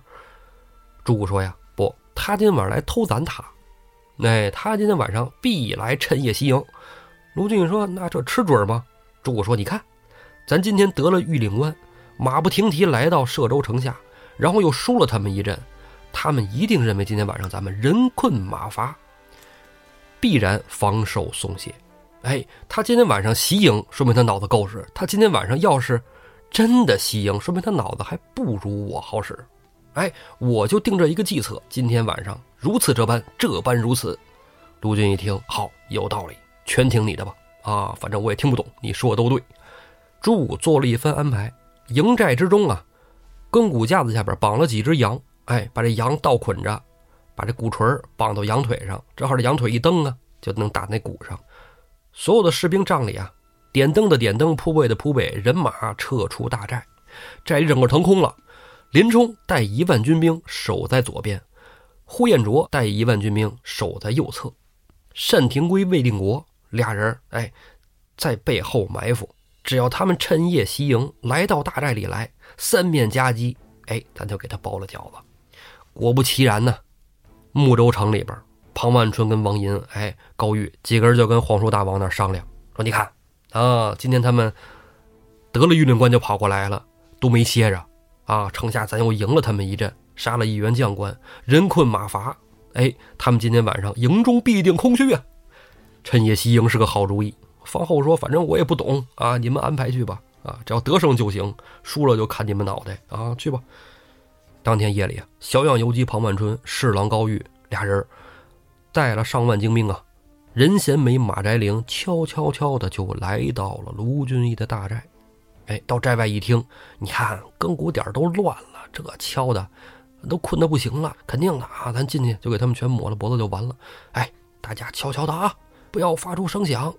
A: 朱武说呀：“不，他今晚来偷咱塔。”哎，他今天晚上必来趁夜袭营。卢俊说：“那这吃准吗？”朱武说：“你看，咱今天得了玉岭关，马不停蹄来到歙州城下，然后又输了他们一阵，他们一定认为今天晚上咱们人困马乏，必然防守松懈。哎，他今天晚上袭营，说明他脑子够使。他今天晚上要是真的袭营，说明他脑子还不如我好使。哎，我就定这一个计策，今天晚上如此这般，这般如此。卢俊一听，好，有道理，全听你的吧。啊，反正我也听不懂，你说的都对。朱武做了一番安排，营寨之中啊，更骨架子下边绑了几只羊，哎，把这羊倒捆着，把这鼓槌绑到羊腿上，正好这羊腿一蹬啊，就能打那鼓上。所有的士兵帐里啊，点灯的点灯，铺位的铺位，人马撤出大寨，寨里整个腾空了。林冲带一万军兵守在左边，呼延灼带一万军兵守在右侧，单廷圭、魏定国俩人哎，在背后埋伏。只要他们趁夜袭营，来到大寨里来，三面夹击，哎，咱就给他包了饺子。果不其然呢，睦州城里边，庞万春跟王银，哎，高玉几个人就跟皇叔大王那商量，说：“你看啊，今天他们得了御令官就跑过来了，都没歇着啊。城下咱又赢了他们一阵，杀了一员将官，人困马乏，哎，他们今天晚上营中必定空虚啊。趁夜袭营是个好主意。”方后说：“反正我也不懂啊，你们安排去吧。啊，只要得胜就行，输了就砍你们脑袋啊！去吧。”当天夜里啊，小样游击庞万春、侍郎高玉俩人带了上万精兵啊，任贤美、马宅灵悄悄悄的就来到了卢俊义的大寨。哎，到寨外一听，你看更鼓点都乱了，这敲的都困得不行了，肯定的啊！咱进去就给他们全抹了脖子就完了。哎，大家悄悄的啊，不要发出声响。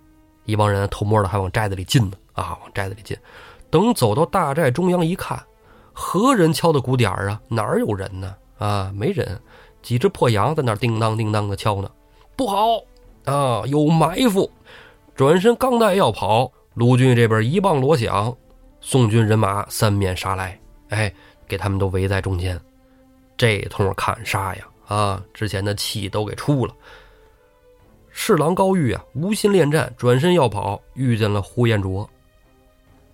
A: 一帮人偷摸的还往寨子里进呢，啊，往寨子里进。等走到大寨中央一看，何人敲的鼓点儿啊？哪儿有人呢？啊，没人。几只破羊在那叮当叮当的敲呢。不好啊，有埋伏！转身刚待要跑，卢俊这边一棒锣响，宋军人马三面杀来，哎，给他们都围在中间。这通砍杀呀，啊，之前的气都给出了。侍郎高玉啊，无心恋战，转身要跑，遇见了呼延灼，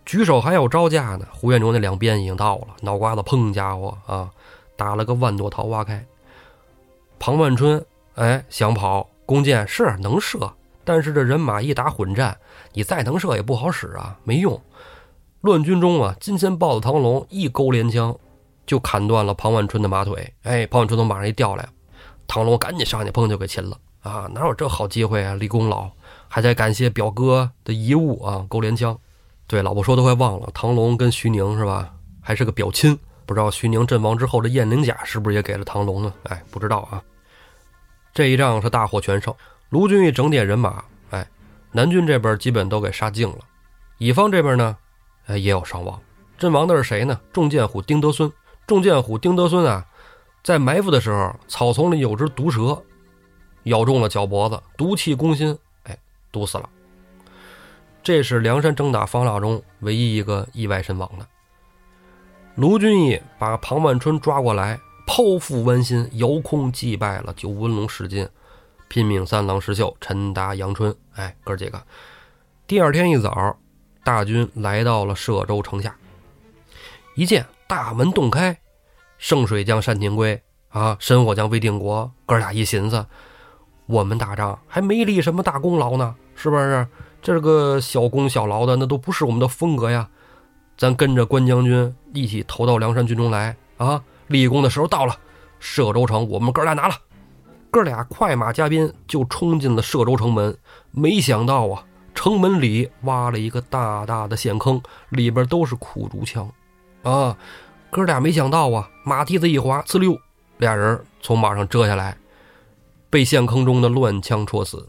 A: 举手还要招架呢。胡延灼那两鞭已经到了，脑瓜子砰，家伙啊，打了个万朵桃花开。庞万春哎，想跑，弓箭是能射，但是这人马一打混战，你再能射也不好使啊，没用。乱军中啊，金钱豹子唐龙一勾连枪，就砍断了庞万春的马腿。哎，庞万春从马上一掉来，唐龙赶紧上去，砰就给擒了。啊，哪有这好机会啊！立功劳，还得感谢表哥的遗物啊，勾连枪。对，老婆说都快忘了，唐龙跟徐宁是吧？还是个表亲，不知道徐宁阵亡之后的燕翎甲是不是也给了唐龙呢？哎，不知道啊。这一仗是大获全胜，卢俊义整点人马，哎，南军这边基本都给杀尽了。乙方这边呢，哎，也有伤亡。阵亡的是谁呢？众剑虎丁德孙。众剑虎丁德孙啊，在埋伏的时候，草丛里有只毒蛇。咬中了脚脖子，毒气攻心，哎，毒死了。这是梁山征打方腊中唯一一个意外身亡的。卢俊义把庞万春抓过来，剖腹剜心，遥控祭拜了九纹龙史进、拼命三郎石秀、陈达、杨春，哎，哥几个。第二天一早，大军来到了歙州城下，一见大门洞开，圣水将单廷圭啊，神火将魏定国，哥俩一寻思。我们打仗还没立什么大功劳呢，是不是？这个小功小劳的，那都不是我们的风格呀。咱跟着关将军一起投到梁山军中来啊！立功的时候到了，歙州城我们哥俩拿了。哥俩快马加鞭就冲进了歙州城门。没想到啊，城门里挖了一个大大的陷坑，里边都是苦竹枪啊！哥俩没想到啊，马蹄子一滑，呲溜，俩人从马上折下来。被陷坑中的乱枪戳死，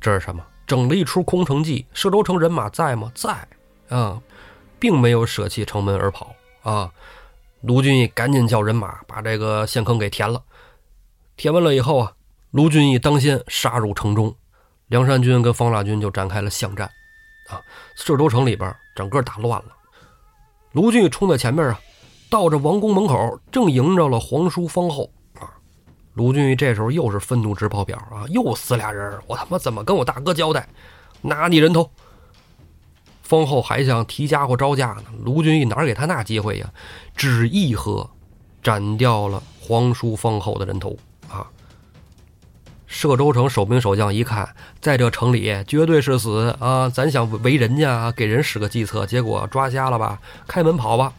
A: 这是什么？整了一出空城计。射州城人马在吗？在啊，并没有舍弃城门而跑啊。卢俊义赶紧叫人马把这个陷坑给填了。填完了以后啊，卢俊义当先杀入城中，梁山军跟方腊军就展开了巷战啊。射州城里边整个打乱了，卢俊义冲在前面啊，到这王宫门口，正迎着了皇叔方后。卢俊义这时候又是愤怒直爆表啊！又死俩人，我他妈怎么跟我大哥交代？拿你人头！方后还想提家伙招架呢，卢俊义哪给他那机会呀？只一喝，斩掉了皇叔方后的人头啊！歙州城守兵守将一看，在这城里绝对是死啊！咱想围人家，给人使个计策，结果抓瞎了吧？开门跑吧！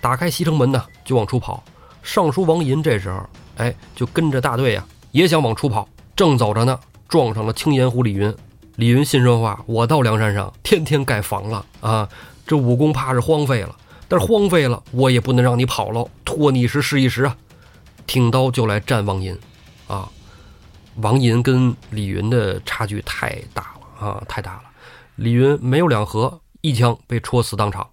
A: 打开西城门呢，就往出跑。尚书王寅这时候，哎，就跟着大队呀，也想往出跑。正走着呢，撞上了青岩湖李云。李云心说话：“我到梁山上，天天盖房了啊，这武功怕是荒废了。但是荒废了，我也不能让你跑喽，拖你一时是一时啊！”挺刀就来战王银，啊。王银跟李云的差距太大了啊，太大了！李云没有两合，一枪被戳死当场。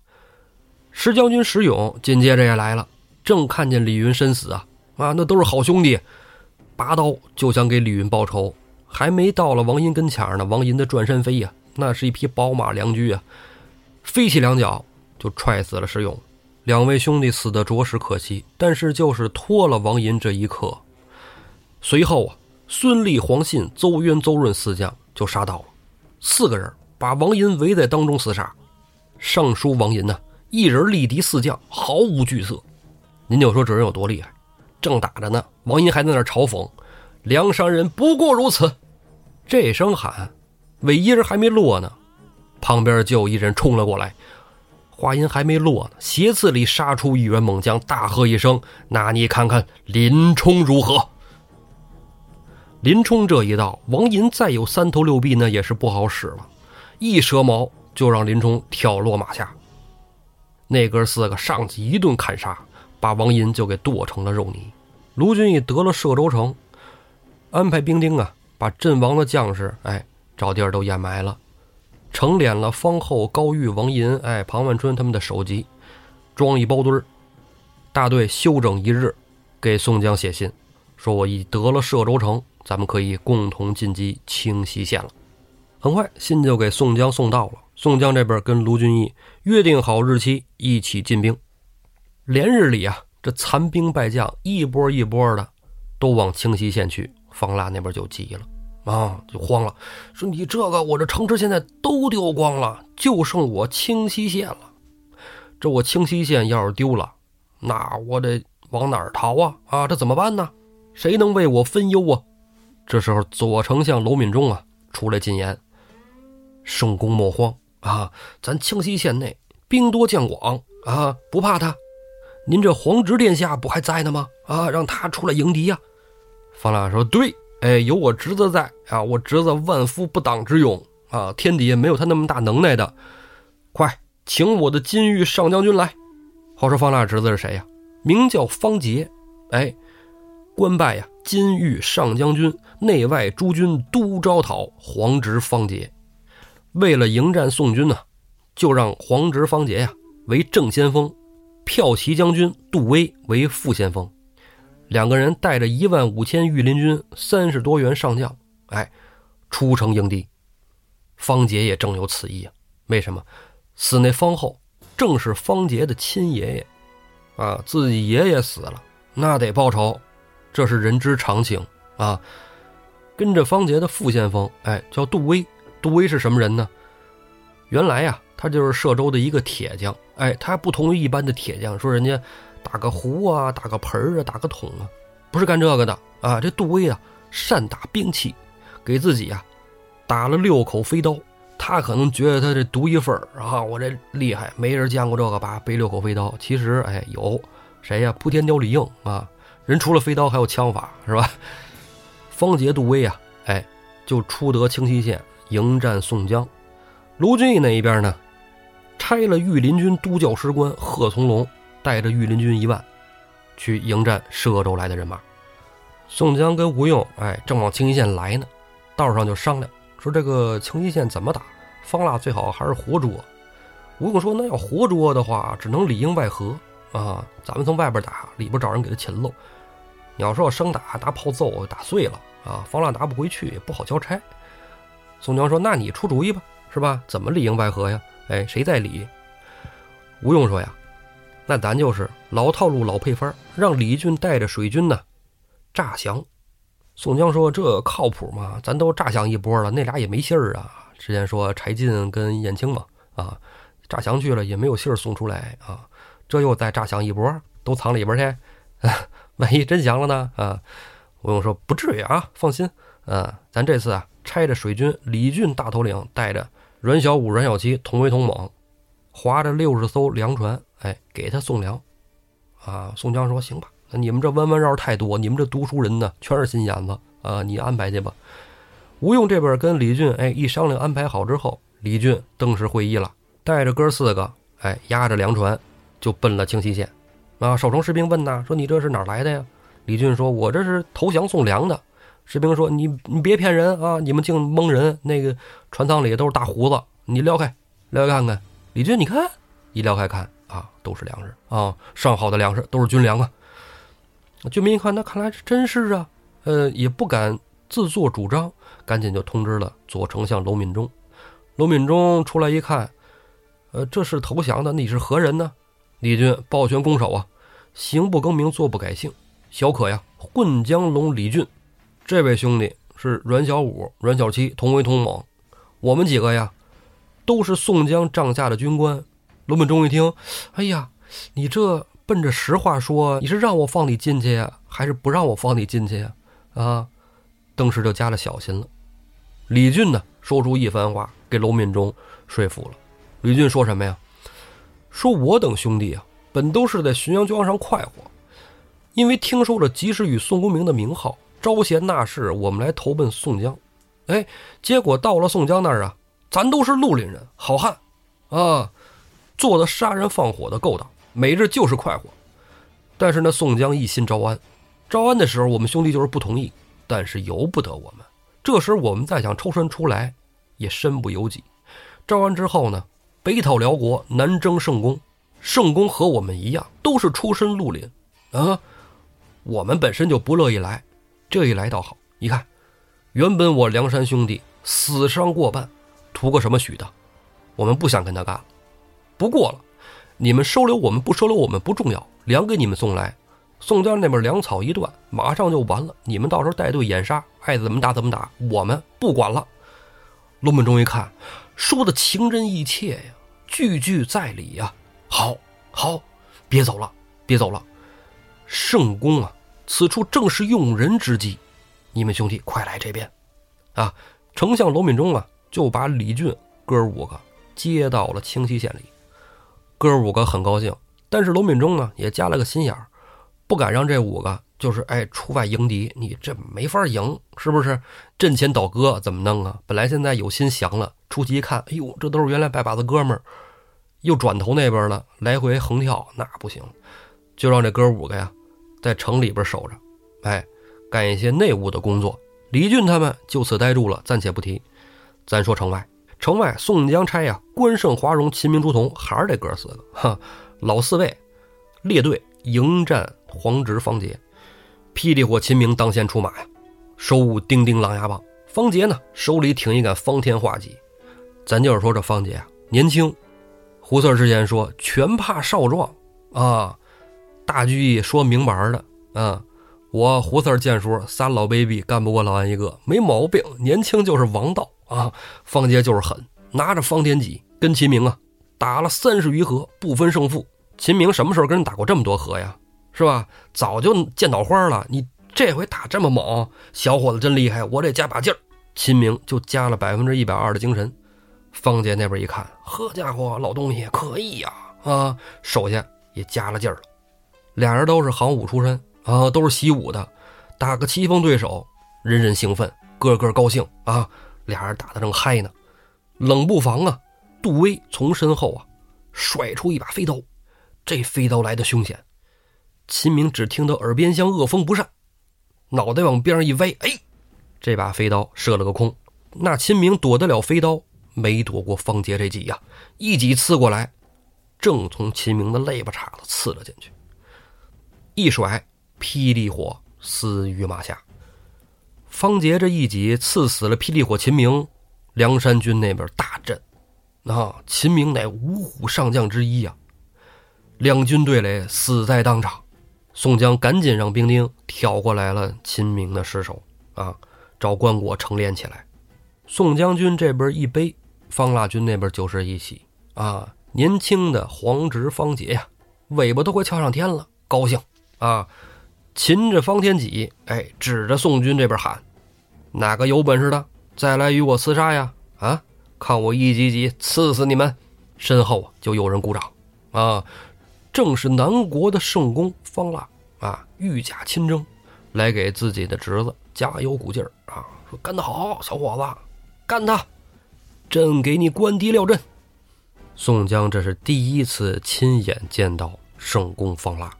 A: 石将军石勇紧接着也来了，正看见李云身死啊啊，那都是好兄弟，拔刀就想给李云报仇。还没到了王银跟前呢，王银的转身飞呀，那是一匹宝马良驹啊，飞起两脚就踹死了石勇。两位兄弟死的着实可惜，但是就是拖了王银这一刻。随后啊。孙立、黄信、邹渊、邹润四将就杀到了，四个人把王银围在当中厮杀。尚书王银呢，一人力敌四将，毫无惧色。您就说这人有多厉害？正打着呢，王银还在那嘲讽：“梁山人不过如此。”这声喊，尾音还没落呢，旁边就有一人冲了过来。话音还没落呢，斜刺里杀出一员猛将，大喝一声：“那你看看林冲如何？”林冲这一道，王银再有三头六臂呢，也是不好使了。一蛇矛就让林冲跳落马下。那哥四个上去一顿砍杀，把王银就给剁成了肉泥。卢俊义得了歙州城，安排兵丁啊，把阵亡的将士哎找地儿都掩埋了，成殓了方后、高玉、王银、哎庞万春他们的首级，装一包堆儿。大队休整一日，给宋江写信，说我已得了歙州城。咱们可以共同进击清溪县了。很快，信就给宋江送到了。宋江这边跟卢俊义约定好日期，一起进兵。连日里啊，这残兵败将一波一波的都往清溪县去。方腊那边就急了啊，就慌了，说：“你这个，我这城池现在都丢光了，就剩我清溪县了。这我清溪县要是丢了，那我得往哪儿逃啊？啊，这怎么办呢？谁能为我分忧啊？”这时候，左丞相娄敏忠啊出来进言：“圣公莫慌啊，咱清溪县内兵多将广啊，不怕他。您这皇侄殿下不还在呢吗？啊，让他出来迎敌呀。”方腊说：“对，哎，有我侄子在啊，我侄子万夫不挡之勇啊，天底下没有他那么大能耐的。快，请我的金玉上将军来。话说方腊侄子是谁呀？名叫方杰，哎，官拜呀。”金玉上将军、内外诸军都招讨，皇侄方杰。为了迎战宋军呢，就让皇侄方杰呀为正先锋，骠骑将军杜威为副先锋。两个人带着一万五千御林军、三十多员上将，哎，出城迎敌。方杰也正有此意啊。为什么？死那方后正是方杰的亲爷爷啊，自己爷爷死了，那得报仇。这是人之常情啊！跟着方杰的副先锋，哎，叫杜威。杜威是什么人呢？原来呀，他就是歙州的一个铁匠。哎，他还不同于一般的铁匠，说人家打个壶啊，打个盆儿啊，打个桶啊，不是干这个的啊。这杜威啊，善打兵器，给自己啊打了六口飞刀。他可能觉得他这独一份儿啊，我这厉害，没人见过这个吧？背六口飞刀，其实哎，有谁呀？扑天雕李应啊！人除了飞刀还有枪法，是吧？方杰、杜威啊，哎，就出得清溪县迎战宋江。卢俊义那一边呢，拆了御林军都教师官贺从龙，带着御林军一万，去迎战歙州来的人马。宋江跟吴用，哎，正往清溪县来呢，道上就商量说：“这个清溪县怎么打？方腊最好还是活捉。”吴用说：“那要活捉的话，只能里应外合啊，咱们从外边打，里边找人给他擒喽。”你要说要生打，拿炮揍打碎了啊！方腊拿不回去，也不好交差。宋江说：“那你出主意吧，是吧？怎么里应外合呀？哎，谁在理？”吴用说：“呀，那咱就是老套路、老配方，让李俊带着水军呢，诈降。”宋江说：“这靠谱吗？咱都诈降一波了，那俩也没信儿啊。之前说柴进跟燕青嘛，啊，诈降去了也没有信儿送出来啊，这又再诈降一波，都藏里边去。”啊万一真降了呢？啊，吴用说：“不至于啊，放心。嗯，咱这次啊，差着水军李俊大头领带着阮小五、阮小七同为同猛，划着六十艘粮船，哎，给他送粮。啊，宋江说：行吧，那你们这弯弯绕太多，你们这读书人呢，全是心眼子啊，你安排去吧。吴用这边跟李俊哎一商量安排好之后，李俊登时会议了，带着哥四个哎压着粮船就奔了清溪县。啊，守城士兵问呐，说你这是哪来的呀？李俊说：“我这是投降送粮的。”士兵说：“你你别骗人啊！你们净蒙人。那个船舱里都是大胡子，你撩开，撩开看看。”李俊，你看，一撩开看啊，都是粮食啊，上好的粮食，都是军粮啊。军民一看，那看来是真是啊，呃，也不敢自作主张，赶紧就通知了左丞相娄敏忠。娄敏忠出来一看，呃，这是投降的，你是何人呢？李俊抱拳拱手啊，行不更名，坐不改姓。小可呀，混江龙李俊，这位兄弟是阮小五、阮小七，同为同猛。我们几个呀，都是宋江帐下的军官。罗敏忠一听，哎呀，你这奔着实话说，你是让我放你进去呀，还是不让我放你进去呀？啊，当时就加了小心了。李俊呢，说出一番话，给罗敏忠说服了。李俊说什么呀？说我等兄弟啊，本都是在浔阳江上快活。因为听说了及时雨宋公明的名号，招贤纳士，我们来投奔宋江。哎，结果到了宋江那儿啊，咱都是绿林人，好汉，啊，做的杀人放火的勾当，每日就是快活。但是呢，宋江一心招安，招安的时候，我们兄弟就是不同意，但是由不得我们。这时我们再想抽身出来，也身不由己。招安之后呢，北讨辽国，南征圣公，圣公和我们一样，都是出身绿林，啊。我们本身就不乐意来，这一来倒好。你看，原本我梁山兄弟死伤过半，图个什么许的？我们不想跟他干了。不过了，你们收留我们不收留我们不重要，粮给你们送来，宋江那边粮草一断，马上就完了。你们到时候带队掩杀，爱怎么打怎么打，我们不管了。龙本忠一看，说的情真意切呀，句句在理呀。好，好，别走了，别走了。圣公啊，此处正是用人之机，你们兄弟快来这边，啊！丞相罗敏忠啊，就把李俊哥五个接到了清溪县里。哥五个很高兴，但是罗敏忠呢也加了个心眼儿，不敢让这五个就是哎出外迎敌，你这没法赢，是不是？阵前倒戈怎么弄啊？本来现在有心降了，出去一看，哎呦，这都是原来拜把子哥们儿，又转头那边了，来回横跳，那不行。就让这哥五个呀，在城里边守着，哎，干一些内务的工作。李俊他们就此呆住了，暂且不提。咱说城外，城外宋江差呀，关胜、华容、秦明、朱仝，还是这哥四个，哈，老四位列队迎战黄直、方杰。霹雳火秦明当先出马呀，手舞叮叮狼牙棒。方杰呢，手里挺一杆方天画戟。咱就是说这方杰啊，年轻。胡四之前说，全怕少壮啊。大聚义说明白的，啊，我胡四见书，仨老 baby 干不过老安一个，没毛病，年轻就是王道啊。方杰就是狠，拿着方天戟跟秦明啊打了三十余合，不分胜负。秦明什么时候跟人打过这么多合呀？是吧？早就见倒花了。你这回打这么猛，小伙子真厉害，我得加把劲儿。秦明就加了百分之一百二的精神。方杰那边一看，呵家伙，老东西可以呀，啊，手下也加了劲儿了。俩人都是行武出身啊，都是习武的，打个棋逢对手，人人兴奋，个个高兴啊！俩人打得正嗨呢，冷不防啊，杜威从身后啊甩出一把飞刀，这飞刀来的凶险。秦明只听到耳边像恶风不善，脑袋往边上一歪，哎，这把飞刀射了个空。那秦明躲得了飞刀，没躲过方杰这戟呀，一戟刺过来，正从秦明的肋巴叉子刺了进去。一甩，霹雳火死于马下。方杰这一戟刺死了霹雳火秦明，梁山军那边大震。啊，秦明乃五虎上将之一呀，两军对垒，死在当场。宋江赶紧让兵丁挑过来了秦明的尸首，啊，找棺椁成殓起来。宋将军这边一背，方腊军那边就是一起。啊，年轻的黄直、方杰呀，尾巴都快翘上天了，高兴。啊，擒着方天戟，哎，指着宋军这边喊：“哪个有本事的，再来与我厮杀呀？啊，看我一击击刺死你们！”身后，就有人鼓掌，啊，正是南国的圣公方腊啊，御驾亲征，来给自己的侄子加油鼓劲儿啊，说：“干得好，小伙子，干他！朕给你关敌料阵。”宋江这是第一次亲眼见到圣公方腊。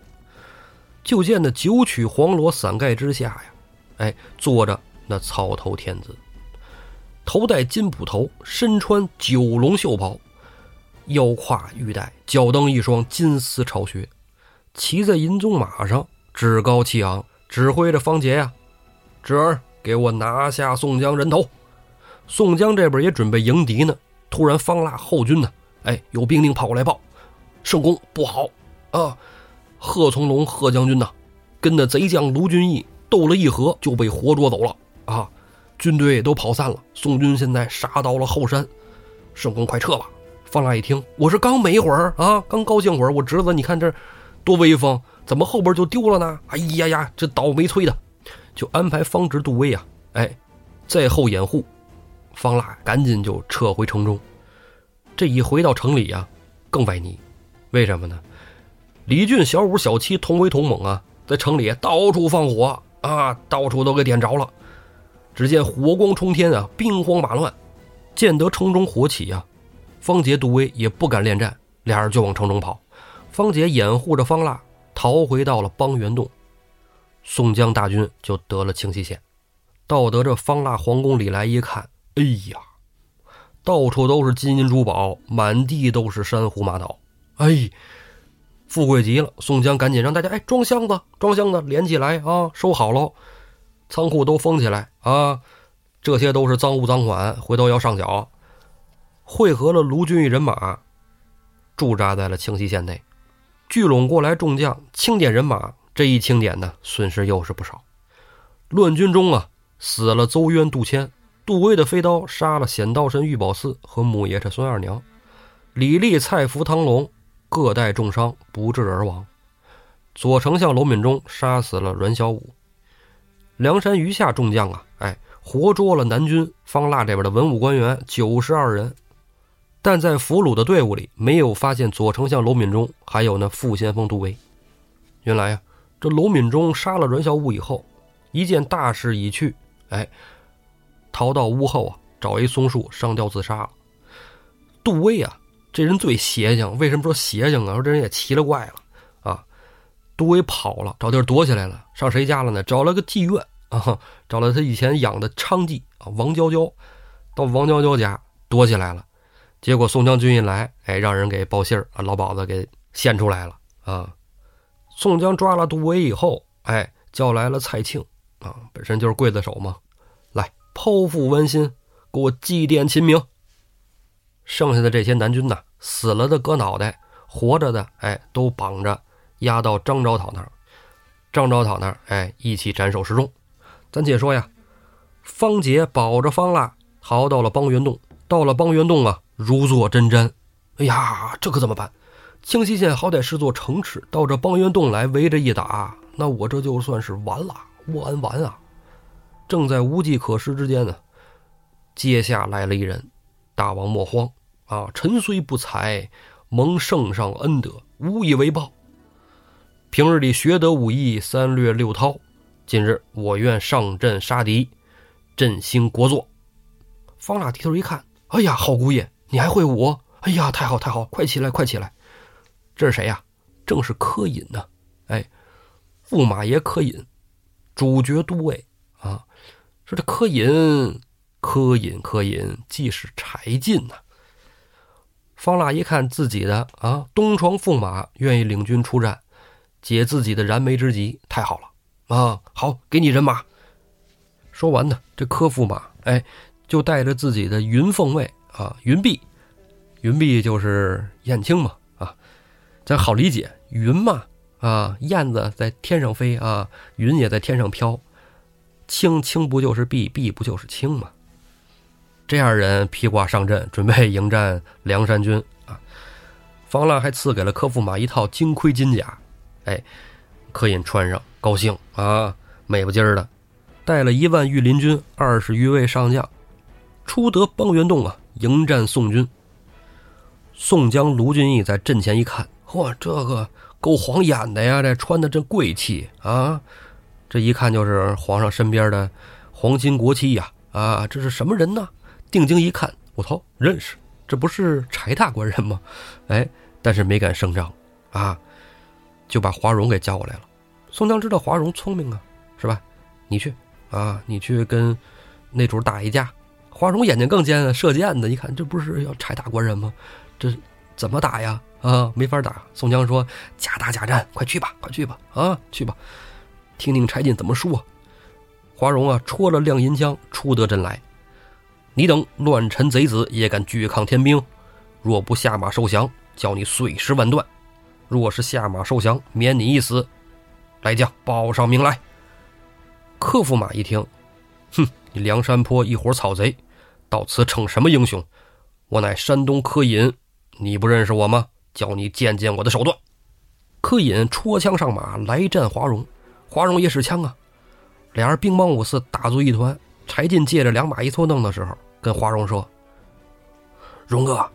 A: 就见那九曲黄罗伞盖之下呀，哎，坐着那草头天子，头戴金捕头，身穿九龙袖袍，腰挎玉带，脚蹬一双金丝朝靴，骑在银鬃马上，趾高气昂，指挥着方杰呀：“侄儿，给我拿下宋江人头！”宋江这边也准备迎敌呢，突然方腊后军呢，哎，有兵丁跑过来报：“圣公不好啊！”贺从龙，贺将军呐，跟那贼将卢俊义斗了一合，就被活捉走了啊！军队都跑散了，宋军现在杀到了后山。圣公，快撤吧！方腊一听，我是刚没一会儿啊，刚高兴会儿，我侄子你看这多威风，怎么后边就丢了呢？哎呀呀，这倒霉催的，就安排方直、杜威啊，哎，在后掩护。方腊赶紧就撤回城中。这一回到城里呀，更歪泥，为什么呢？李俊小五小七同威同猛啊，在城里到处放火啊，到处都给点着了。只见火光冲天啊，兵荒马乱。见得城中火起啊，方杰、杜威也不敢恋战，俩人就往城中跑。方杰掩护着方腊逃回到了邦元洞，宋江大军就得了清溪县。到得这方腊皇宫里来一看，哎呀，到处都是金银珠宝，满地都是珊瑚玛瑙，哎。富贵极了，宋江赶紧让大家哎装箱子，装箱子连起来啊，收好喽，仓库都封起来啊，这些都是赃物赃款，回头要上缴。汇合了卢俊义人马，驻扎在了清溪县内，聚拢过来众将清点人马，这一清点呢，损失又是不少。乱军中啊，死了邹渊、杜迁，杜威的飞刀杀了显道神玉宝寺和母爷这孙二娘，李立、蔡福、汤龙。各带重伤，不治而亡。左丞相娄敏忠杀死了阮小五，梁山余下众将啊，哎，活捉了南军方腊这边的文武官员九十二人，但在俘虏的队伍里没有发现左丞相娄敏忠，还有那副先锋杜威。原来呀，这娄敏忠杀了阮小五以后，一见大势已去，哎，逃到屋后啊，找一松树上吊自杀了。杜威啊。这人最邪性，为什么说邪性啊？说这人也奇了怪了啊！杜威跑了，找地儿躲起来了，上谁家了呢？找了个妓院啊，找了他以前养的娼妓啊，王娇娇，到王娇娇家躲起来了。结果宋将军一来，哎，让人给报信儿啊，老鸨子给献出来了啊。宋江抓了杜威以后，哎，叫来了蔡庆啊，本身就是刽子手嘛，来剖腹剜心，给我祭奠秦明。剩下的这些南军呢，死了的割脑袋，活着的哎都绑着，押到张昭讨那儿。张昭讨那儿哎一起斩首示众。咱且说呀，方杰保着方腊逃到了邦元洞，到了邦元洞啊，如坐针毡。哎呀，这可怎么办？清溪县好歹是座城池，到这邦元洞来围着一打，那我这就算是完了，完完啊！正在无计可施之间呢，接下来了一人。大王莫慌啊！臣虽不才，蒙圣上恩德，无以为报。平日里学得武艺，三略六韬。今日我愿上阵杀敌，振兴国祚。方腊低头一看，哎呀，好姑爷，你还会武？哎呀，太好太好，快起来快起来！这是谁呀？正是柯隐呢。哎，驸马爷柯隐，主角都尉啊。说这柯隐。柯隐，柯隐，既是柴进呐。方腊一看自己的啊，东床驸马愿意领军出战，解自己的燃眉之急，太好了啊！好，给你人马。说完呢，这柯驸马哎，就带着自己的云凤卫啊，云碧，云碧就是燕青嘛啊，咱好理解，云嘛啊，燕子在天上飞啊，云也在天上飘，青青不就是碧，碧不就是青吗？这样人披挂上阵，准备迎战梁山军啊！方腊还赐给了柯驸马一套金盔金甲，哎，柯隐穿上，高兴啊，美不唧儿的，带了一万御林军，二十余位上将，出得邦元洞啊，迎战宋军。宋江、卢俊义在阵前一看，嚯，这个够晃眼的呀！这穿的真贵气啊！这一看就是皇上身边的皇亲国戚呀！啊，这是什么人呢？定睛一看，我操，认识，这不是柴大官人吗？哎，但是没敢声张，啊，就把华容给叫过来了。宋江知道华容聪明啊，是吧？你去啊，你去跟那主打一架。华容眼睛更尖啊，射箭的，一看这不是要柴大官人吗？这怎么打呀？啊，没法打。宋江说：“假打假战，快去吧，快去吧，啊，去吧，听听柴进怎么说。”华容啊，戳了亮银枪，出得阵来。你等乱臣贼子也敢拒抗天兵？若不下马受降，叫你碎尸万段；若是下马受降，免你一死。来将报上名来。柯驸马一听，哼，你梁山坡一伙草贼，到此逞什么英雄？我乃山东柯隐。你不认识我吗？叫你见见我的手段。柯隐戳枪上马来战华容，华容也使枪啊。俩人兵帮五四打作一团。柴进借着两马一错蹬的时候，跟华荣说：“荣哥，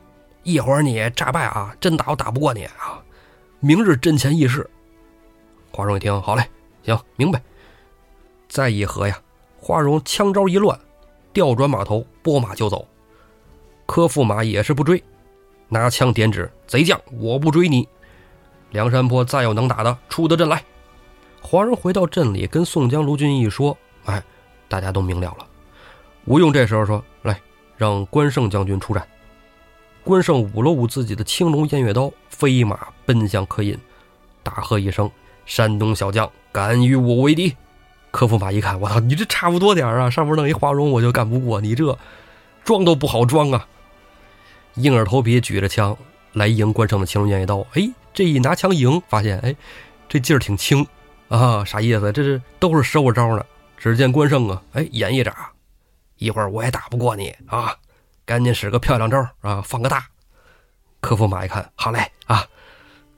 A: 一会儿你诈败啊，真打我打不过你啊。明日阵前议事。”华荣一听，好嘞，行，明白。再一合呀，华荣枪招一乱，调转马头，拨马就走。柯驸马也是不追。拿枪点指贼将，我不追你。梁山坡再有能打的，出得阵来。华荣回到镇里，跟宋江、卢俊义说：“哎，大家都明了了。”吴用这时候说：“，让关胜将军出战。”关胜舞了舞自己的青龙偃月刀，飞马奔向柯隐，大喝一声：“山东小将，敢与我为敌！”柯驸马一看，我操，你这差不多点啊！上面弄一华容，我就干不过你，这装都不好装啊！硬着头皮举着枪来迎关胜的青龙偃月刀，哎，这一拿枪迎，发现哎，这劲儿挺轻啊，啥意思？这是都是收着招呢。只见关胜啊，哎，眼一眨，一会儿我也打不过你啊，赶紧使个漂亮招啊，放个大。柯驸马一看，好嘞啊，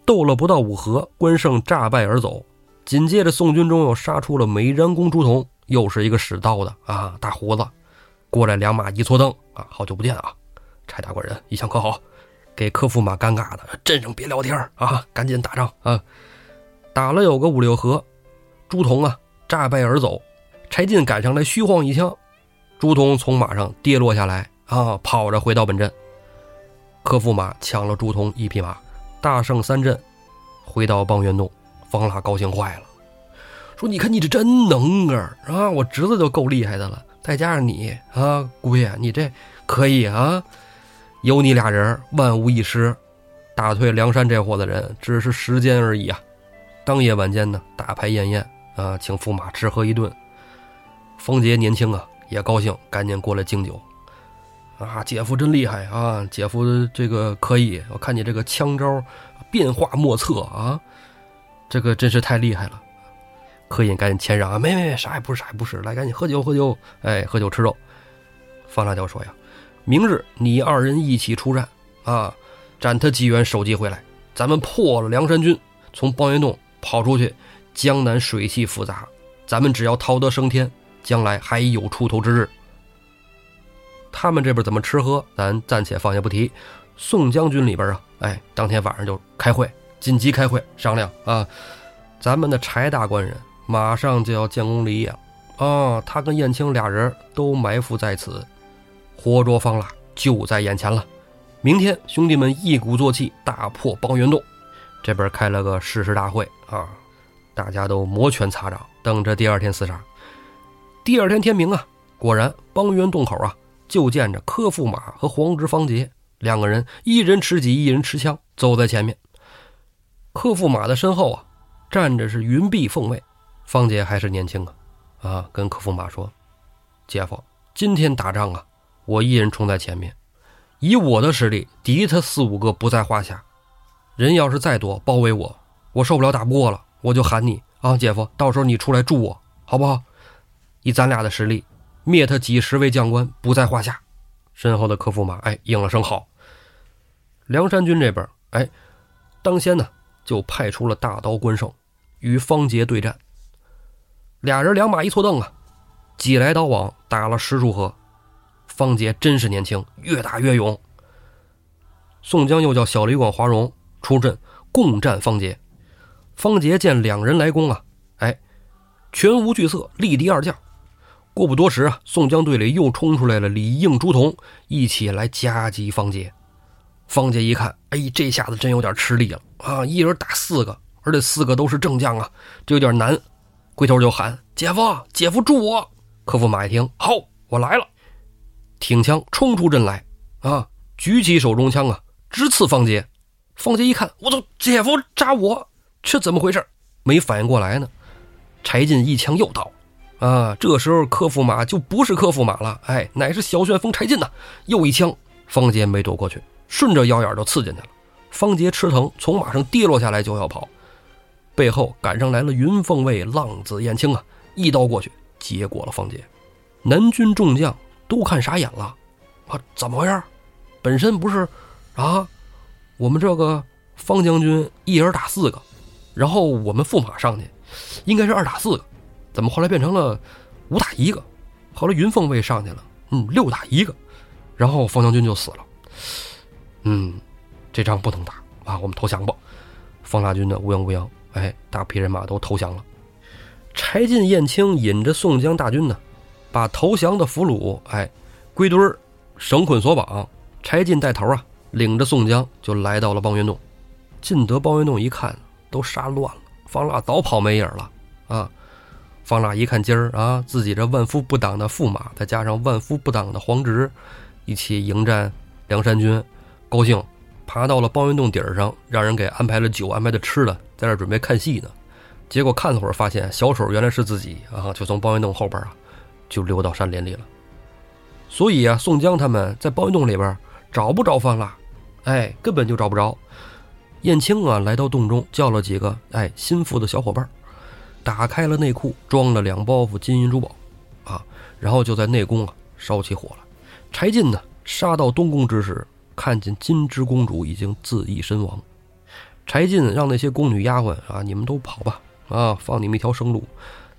A: 斗了不到五合，关胜诈败而走。紧接着宋军中又杀出了美髯公朱仝，又是一个使刀的啊，大胡子，过来两马一错蹬啊，好久不见啊。柴大官人一向可好，给柯驸马尴尬的，镇上别聊天啊，赶紧打仗啊！打了有个五六合，朱仝啊诈败而走，柴进赶上来虚晃一枪，朱仝从马上跌落下来啊，跑着回到本镇。柯驸马抢了朱仝一匹马，大胜三阵，回到邦元洞，方腊高兴坏了，说：“你看你这真能儿啊，我侄子就够厉害的了，再加上你啊，姑爷你这可以啊。”有你俩人，万无一失，打退梁山这伙子人只是时间而已啊！当夜晚间呢，大排宴宴啊，请驸马吃喝一顿。方杰年轻啊，也高兴，赶紧过来敬酒。啊，姐夫真厉害啊！姐夫这个可以，我看你这个枪招变化莫测啊，这个真是太厉害了。柯隐赶紧谦让啊，没没没，啥也不是，啥也不是，来赶紧喝酒喝酒，哎，喝酒吃肉。方辣椒说呀。明日你二人一起出战，啊，斩他几员首级回来，咱们破了梁山军，从包元洞跑出去。江南水系复杂，咱们只要逃得升天，将来还有出头之日。他们这边怎么吃喝，咱暂且放下不提。宋将军里边啊，哎，当天晚上就开会，紧急开会商量啊，咱们的柴大官人马上就要建功立业了，啊，他跟燕青俩人都埋伏在此。活捉方腊就在眼前了，明天兄弟们一鼓作气大破邦元洞，这边开了个誓师大会啊，大家都摩拳擦掌，等着第二天厮杀。第二天天明啊，果然邦源洞口啊，就见着柯驸马和黄直、方杰两个人，一人持戟，一人持枪，走在前面。柯驸马的身后啊，站着是云碧凤卫，方杰还是年轻啊，啊，跟柯驸马说：“姐夫，今天打仗啊。”我一人冲在前面，以我的实力敌他四五个不在话下。人要是再多包围我，我受不了打不过了，我就喊你啊，姐夫，到时候你出来助我，好不好？以咱俩的实力，灭他几十位将官不在话下。身后的柯驸马哎应了声好。梁山军这边哎，当先呢就派出了大刀关胜，与方杰对战。俩人两马一错蹬啊，几来刀往，打了十数合。方杰真是年轻，越打越勇。宋江又叫小李广、华容出阵共战方杰。方杰见两人来攻啊，哎，全无惧色，力敌二将。过不多时啊，宋江队里又冲出来了李应、朱仝，一起来夹击方杰。方杰一看，哎，这下子真有点吃力了啊！一人打四个，而且四个都是正将啊，这有点难。回头就喊：“姐夫，姐夫助我！”柯驸马一听，好，我来了，挺枪冲出阵来啊，举起手中枪啊，直刺方杰。方杰一看，我操，姐夫扎我！这怎么回事？没反应过来呢。柴进一枪又到，啊，这时候柯驸马就不是柯驸马了，哎，乃是小旋风柴进呐！又一枪，方杰没躲过去，顺着腰眼就刺进去了。方杰吃疼，从马上跌落下来就要跑，背后赶上来了云凤卫浪子燕青啊，一刀过去结果了方杰。南军众将都看傻眼了，啊，怎么回事？本身不是啊，我们这个方将军一人打四个。然后我们驸马上去，应该是二打四个，怎么后来变成了五打一个？后来云凤卫上去了，嗯，六打一个，然后方将军就死了。嗯，这仗不能打啊，我们投降吧。方大军的乌泱乌泱，哎，大批人马都投降了。柴进、燕青引着宋江大军呢，把投降的俘虏哎归堆儿，绳捆索绑。柴进带头啊，领着宋江就来到了邦元洞。进得邦元洞一看。都杀乱了，方腊早跑没影了啊！方腊一看今儿啊，自己这万夫不挡的驸马，再加上万夫不挡的黄直，一起迎战梁山军，高兴，爬到了包云洞顶上，让人给安排了酒，安排的吃的，在这准备看戏呢。结果看了会儿，发现小丑原来是自己啊，就从包云洞后边啊，就溜到山林里了。所以啊，宋江他们在包云洞里边找不着方腊，哎，根本就找不着。燕青啊，来到洞中，叫了几个哎心腹的小伙伴，打开了内库，装了两包袱金银珠宝，啊，然后就在内宫啊烧起火了。柴进呢，杀到东宫之时，看见金枝公主已经自缢身亡。柴进让那些宫女丫鬟啊，你们都跑吧，啊，放你们一条生路。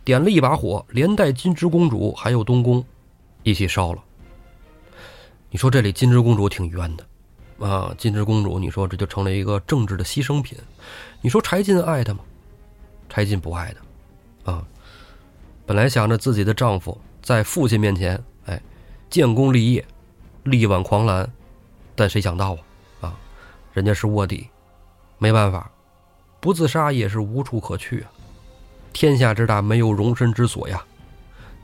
A: 点了一把火，连带金枝公主还有东宫，一起烧了。你说这里金枝公主挺冤的。啊，金枝公主，你说这就成了一个政治的牺牲品。你说柴进爱她吗？柴进不爱她。啊，本来想着自己的丈夫在父亲面前，哎，建功立业，力挽狂澜，但谁想到啊，啊，人家是卧底，没办法，不自杀也是无处可去啊。天下之大，没有容身之所呀。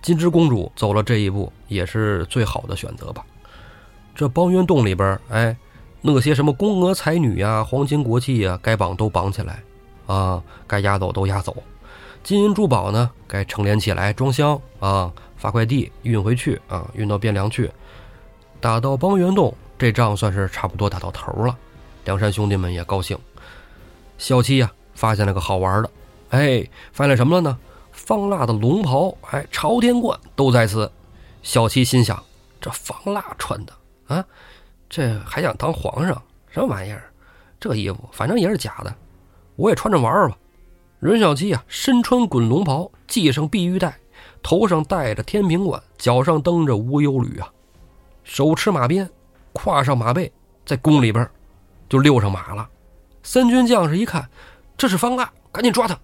A: 金枝公主走了这一步，也是最好的选择吧。这包渊洞里边，哎。那些什么宫娥才女呀、皇亲国戚呀，该绑都绑起来，啊，该押走都押走，金银珠宝呢，该成连起来装箱啊，发快递运回去啊，运到汴梁去。打到邦元洞，这仗算是差不多打到头了。梁山兄弟们也高兴。小七呀，发现了个好玩的，哎，发现什么了呢？方腊的龙袍，哎，朝天冠都在此。小七心想：这方腊穿的啊。这还想当皇上？什么玩意儿？这衣服反正也是假的，我也穿着玩玩吧。任小七啊，身穿滚龙袍，系上碧玉带，头上戴着天平冠，脚上蹬着无忧履啊，手持马鞭，跨上马背，在宫里边就溜上马了。三军将士一看，这是方腊，赶紧抓他，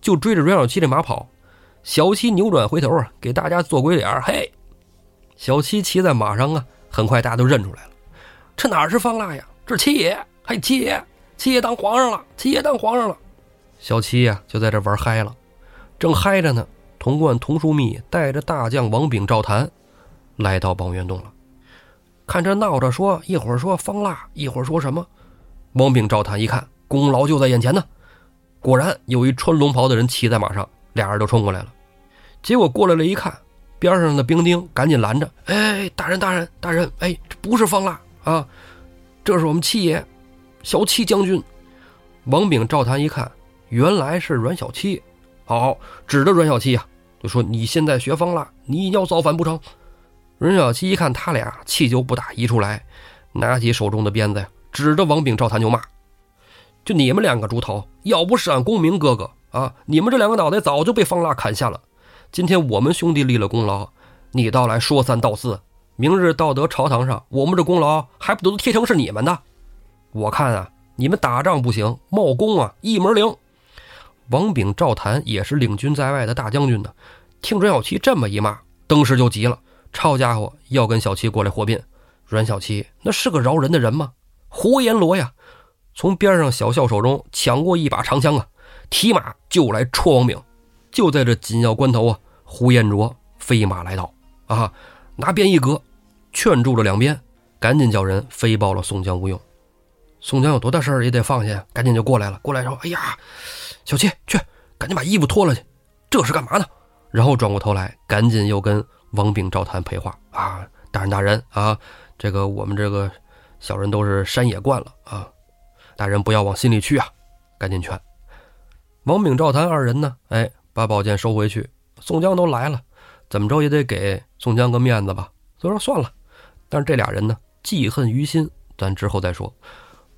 A: 就追着阮小七这马跑。小七扭转回头啊，给大家做鬼脸嘿，小七骑在马上啊，很快大家都认出来了。这哪是方腊呀？这是七爷！嘿，七爷，七爷当皇上了！七爷当皇上了！小七呀，就在这玩嗨了，正嗨着呢。童贯、童枢密带着大将王炳、赵谭来到宝元洞了。看这闹着说，一会儿说方腊，一会儿说什么？王炳、赵谭一看，功劳就在眼前呢。果然有一穿龙袍的人骑在马上，俩人就冲过来了。结果过来了一看，边上的兵丁赶紧拦着：“哎，大人，大人，大人！哎，这不是方腊。”啊，这是我们七爷，小七将军。王炳、赵谭一看，原来是阮小七。好，指着阮小七呀，就说：“你现在学方腊，你要造反不成？”阮小七一看他俩，气就不打一处来，拿起手中的鞭子呀，指着王炳、赵谭就骂：“就你们两个猪头，要不是俺公明哥哥，啊！你们这两个脑袋早就被方腊砍下了。今天我们兄弟立了功劳，你倒来说三道四。明日道德朝堂上，我们这功劳还不都贴成是你们的？我看啊，你们打仗不行，冒功啊一门灵。王炳、赵谭也是领军在外的大将军呢，听阮小七这么一骂，当时就急了。抄家伙要跟小七过来和辩。阮小七那是个饶人的人吗？胡阎罗呀！从边上小校手中抢过一把长枪啊，提马就来戳王炳。就在这紧要关头啊，胡彦卓飞马来到啊，拿鞭一格，劝住了两边，赶紧叫人飞报了宋江、吴用。宋江有多大事儿也得放下，赶紧就过来了。过来说：“哎呀，小七，去，赶紧把衣服脱了去，这是干嘛呢？”然后转过头来，赶紧又跟王炳、赵谭赔话：“啊，大人大人啊，这个我们这个小人都是山野惯了啊。”大人不要往心里去啊！赶紧劝王炳、赵谭二人呢。哎，把宝剑收回去。宋江都来了，怎么着也得给宋江个面子吧。所以说算了。但是这俩人呢，记恨于心，咱之后再说。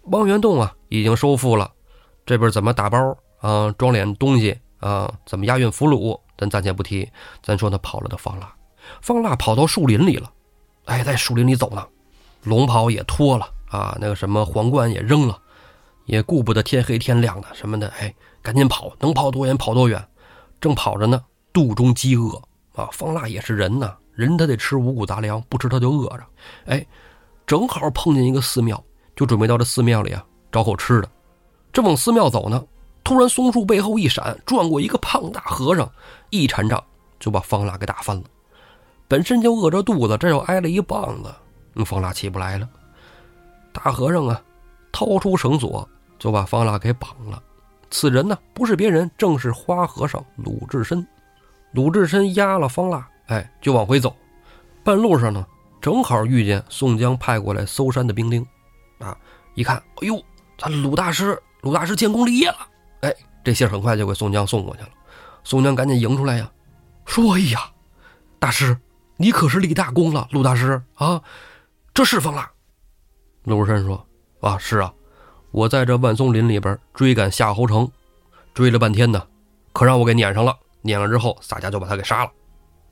A: 汪元栋啊，已经收复了。这边怎么打包啊？装点东西啊？怎么押运俘虏？咱暂且不提。咱说他跑了的方腊，方腊跑到树林里了。哎，在树林里走呢，龙袍也脱了啊，那个什么皇冠也扔了。也顾不得天黑天亮的什么的，哎，赶紧跑，能跑多远跑多远。正跑着呢，肚中饥饿啊！方腊也是人呐，人他得吃五谷杂粮，不吃他就饿着。哎，正好碰见一个寺庙，就准备到这寺庙里啊找口吃的。正往寺庙走呢，突然松树背后一闪，转过一个胖大和尚，一禅杖就把方腊给打翻了。本身就饿着肚子，这又挨了一棒子，那方腊起不来了。大和尚啊，掏出绳索。就把方腊给绑了。此人呢，不是别人，正是花和尚鲁智深。鲁智深押了方腊，哎，就往回走。半路上呢，正好遇见宋江派过来搜山的兵丁。啊，一看，哎呦，咱鲁大师，鲁大师建功立业了。这信很快就给宋江送过去了。宋江赶紧迎出来呀，说：“哎呀，大师，你可是立大功了，陆大师啊，这是方腊。”鲁智深说：“啊，是啊。”我在这万松林里边追赶夏侯成，追了半天呢，可让我给撵上了。撵了之后，洒家就把他给杀了。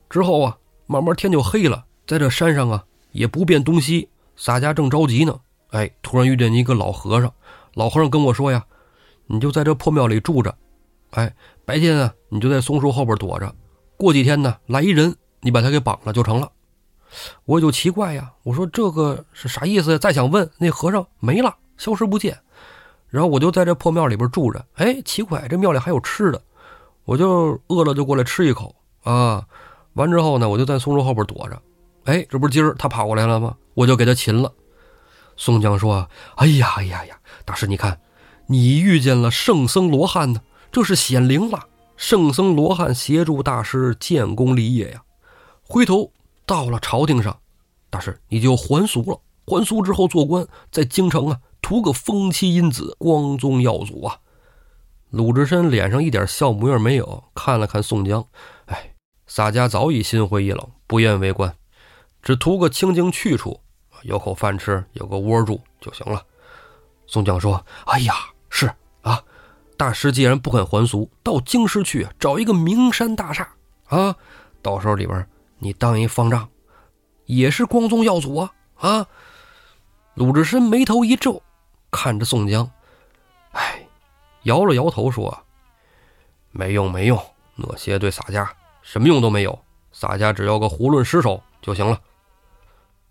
A: 之后啊，慢慢天就黑了，在这山上啊也不辨东西。洒家正着急呢，哎，突然遇见一个老和尚。老和尚跟我说呀：“你就在这破庙里住着，哎，白天啊你就在松树后边躲着。过几天呢，来一人，你把他给绑了就成了。”我就奇怪呀，我说这个是啥意思？再想问那和尚没了，消失不见。然后我就在这破庙里边住着，哎，奇怪，这庙里还有吃的，我就饿了就过来吃一口啊。完之后呢，我就在松树后边躲着，哎，这不是今儿他跑过来了吗？我就给他擒了。宋江说：“哎呀，哎呀呀，大师，你看，你遇见了圣僧罗汉呢，这是显灵了。圣僧罗汉协助大师建功立业呀。回头到了朝廷上，大师你就还俗了，还俗之后做官，在京城啊。”图个风妻荫子，光宗耀祖啊！鲁智深脸上一点笑模样没有，看了看宋江，哎，洒家早已心灰意冷，不愿为官，只图个清静去处，有口饭吃，有个窝住就行了。宋江说：“哎呀，是啊，大师既然不肯还俗，到京师去找一个名山大厦啊，到时候里边你当一方丈，也是光宗耀祖啊啊！”鲁智深眉头一皱。看着宋江，哎，摇了摇头说：“没用，没用，那些对洒家什么用都没有。洒家只要个囫囵尸首就行了。”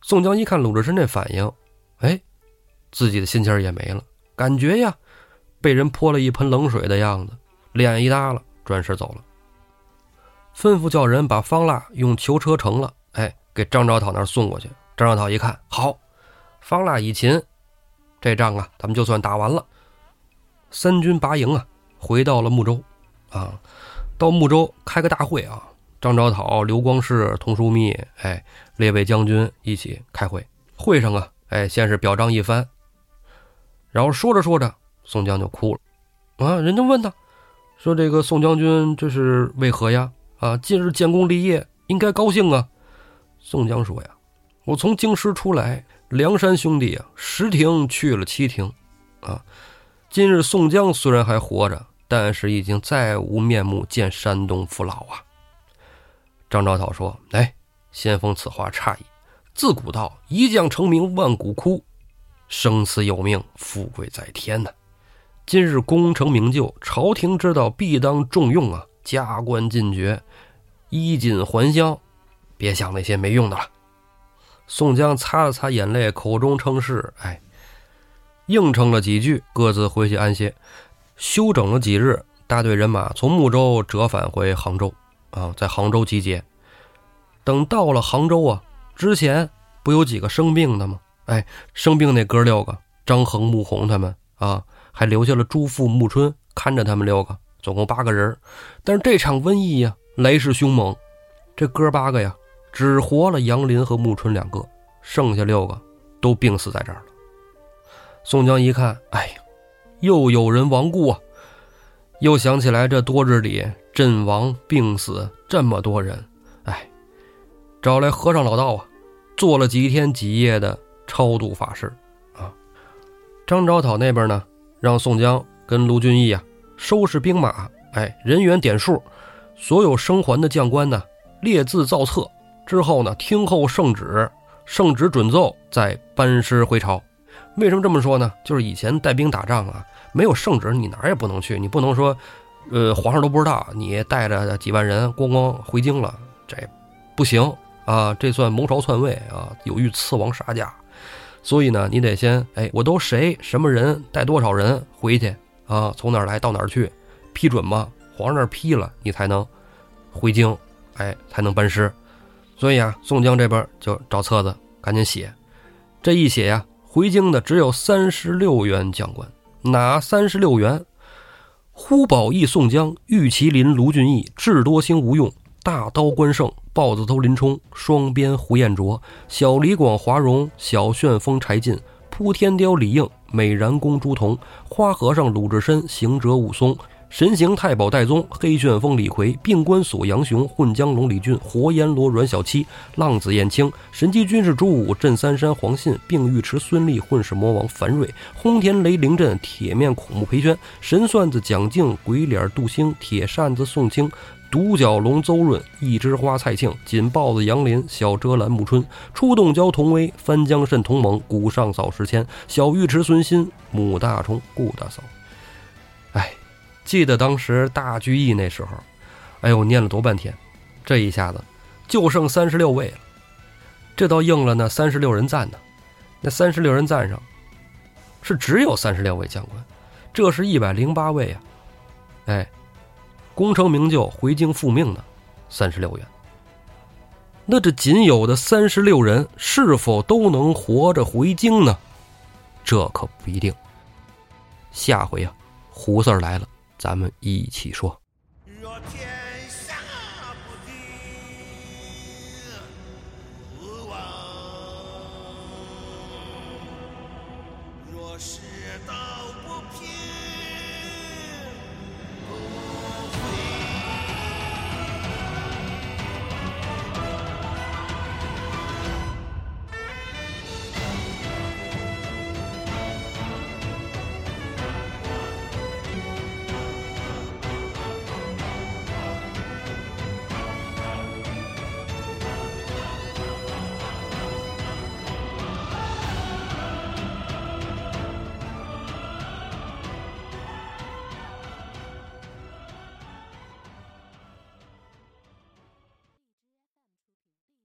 A: 宋江一看鲁智深这反应，哎，自己的心情也没了，感觉呀，被人泼了一盆冷水的样子，脸一耷了，转身走了。吩咐叫人把方腊用囚车成了，哎，给张昭讨那儿送过去。张昭讨一看，好，方腊已擒。这仗啊，咱们就算打完了。三军拔营啊，回到了睦州，啊，到睦州开个大会啊。张昭讨、刘光世、童书密，哎，列位将军一起开会。会上啊，哎，先是表彰一番，然后说着说着，宋江就哭了。啊，人家问他，说这个宋将军这是为何呀？啊，近日建功立业，应该高兴啊。宋江说呀，我从京师出来。梁山兄弟啊，十亭去了七亭，啊，今日宋江虽然还活着，但是已经再无面目见山东父老啊。张昭讨说：“哎，先锋此话差矣。自古道一将成名万骨枯，生死有命，富贵在天呐。今日功成名就，朝廷知道必当重用啊，加官进爵，衣锦还乡，别想那些没用的了。”宋江擦了擦眼泪，口中称是：“哎，应承了几句，各自回去安歇。休整了几日，大队人马从睦州折返回杭州。”啊，在杭州集结。等到了杭州啊，之前不有几个生病的吗？哎，生病那哥六个，张衡、穆弘他们啊，还留下了朱富、穆春看着他们六个，总共八个人。但是这场瘟疫呀，来势凶猛，这哥八个呀，只活了杨林和穆春两个，剩下六个都病死在这儿了。宋江一看，哎呀，又有人亡故啊！又想起来这多日里。阵亡病死这么多人，哎，找来和尚老道啊，做了几天几夜的超度法事啊。张昭讨那边呢，让宋江跟卢俊义啊收拾兵马，哎，人员点数，所有生还的将官呢列字造册，之后呢听候圣旨，圣旨准奏再班师回朝。为什么这么说呢？就是以前带兵打仗啊，没有圣旨，你哪儿也不能去，你不能说。呃，皇上都不知道你带着几万人咣咣回京了，这不行啊！这算谋朝篡位啊，有欲刺王杀驾。所以呢，你得先哎，我都谁什么人带多少人回去啊？从哪儿来到哪儿去？批准吗？皇上那儿批了，你才能回京，哎，才能班师。所以啊，宋江这边就找册子，赶紧写。这一写呀，回京的只有三十六员将官，哪三十六员？呼保义、宋江、玉麒麟、卢俊义、智多星吴用、大刀关胜、豹子头林冲、双鞭胡彦卓、小李广华容、小旋风柴进、扑天雕李应、美髯公朱仝、花和尚鲁智深、行者武松。神行太保戴宗、黑旋风李逵、病关索杨雄、混江龙李俊、活阎罗阮小七、浪子燕青、神机军师朱武、镇三山黄信、并尉迟孙立、混世魔王樊瑞、轰天雷凌阵、铁面孔目裴宣、神算子蒋敬、鬼脸杜兴、铁扇子宋清、独角龙邹润、一枝花蔡庆、锦豹子杨林、小遮拦穆春、出洞蛟童威、翻江蜃童猛、古上扫石迁、小尉迟孙新、母大虫顾大嫂。哎。记得当时大聚义那时候，哎呦，念了多半天，这一下子就剩三十六位了。这倒应了那三十六人赞呢。那三十六人赞上是只有三十六位将官，这是一百零八位啊！哎，功成名就回京复命的三十六员。那这仅有的三十六人是否都能活着回京呢？这可不一定。下回啊，胡四儿来了。咱们一起说。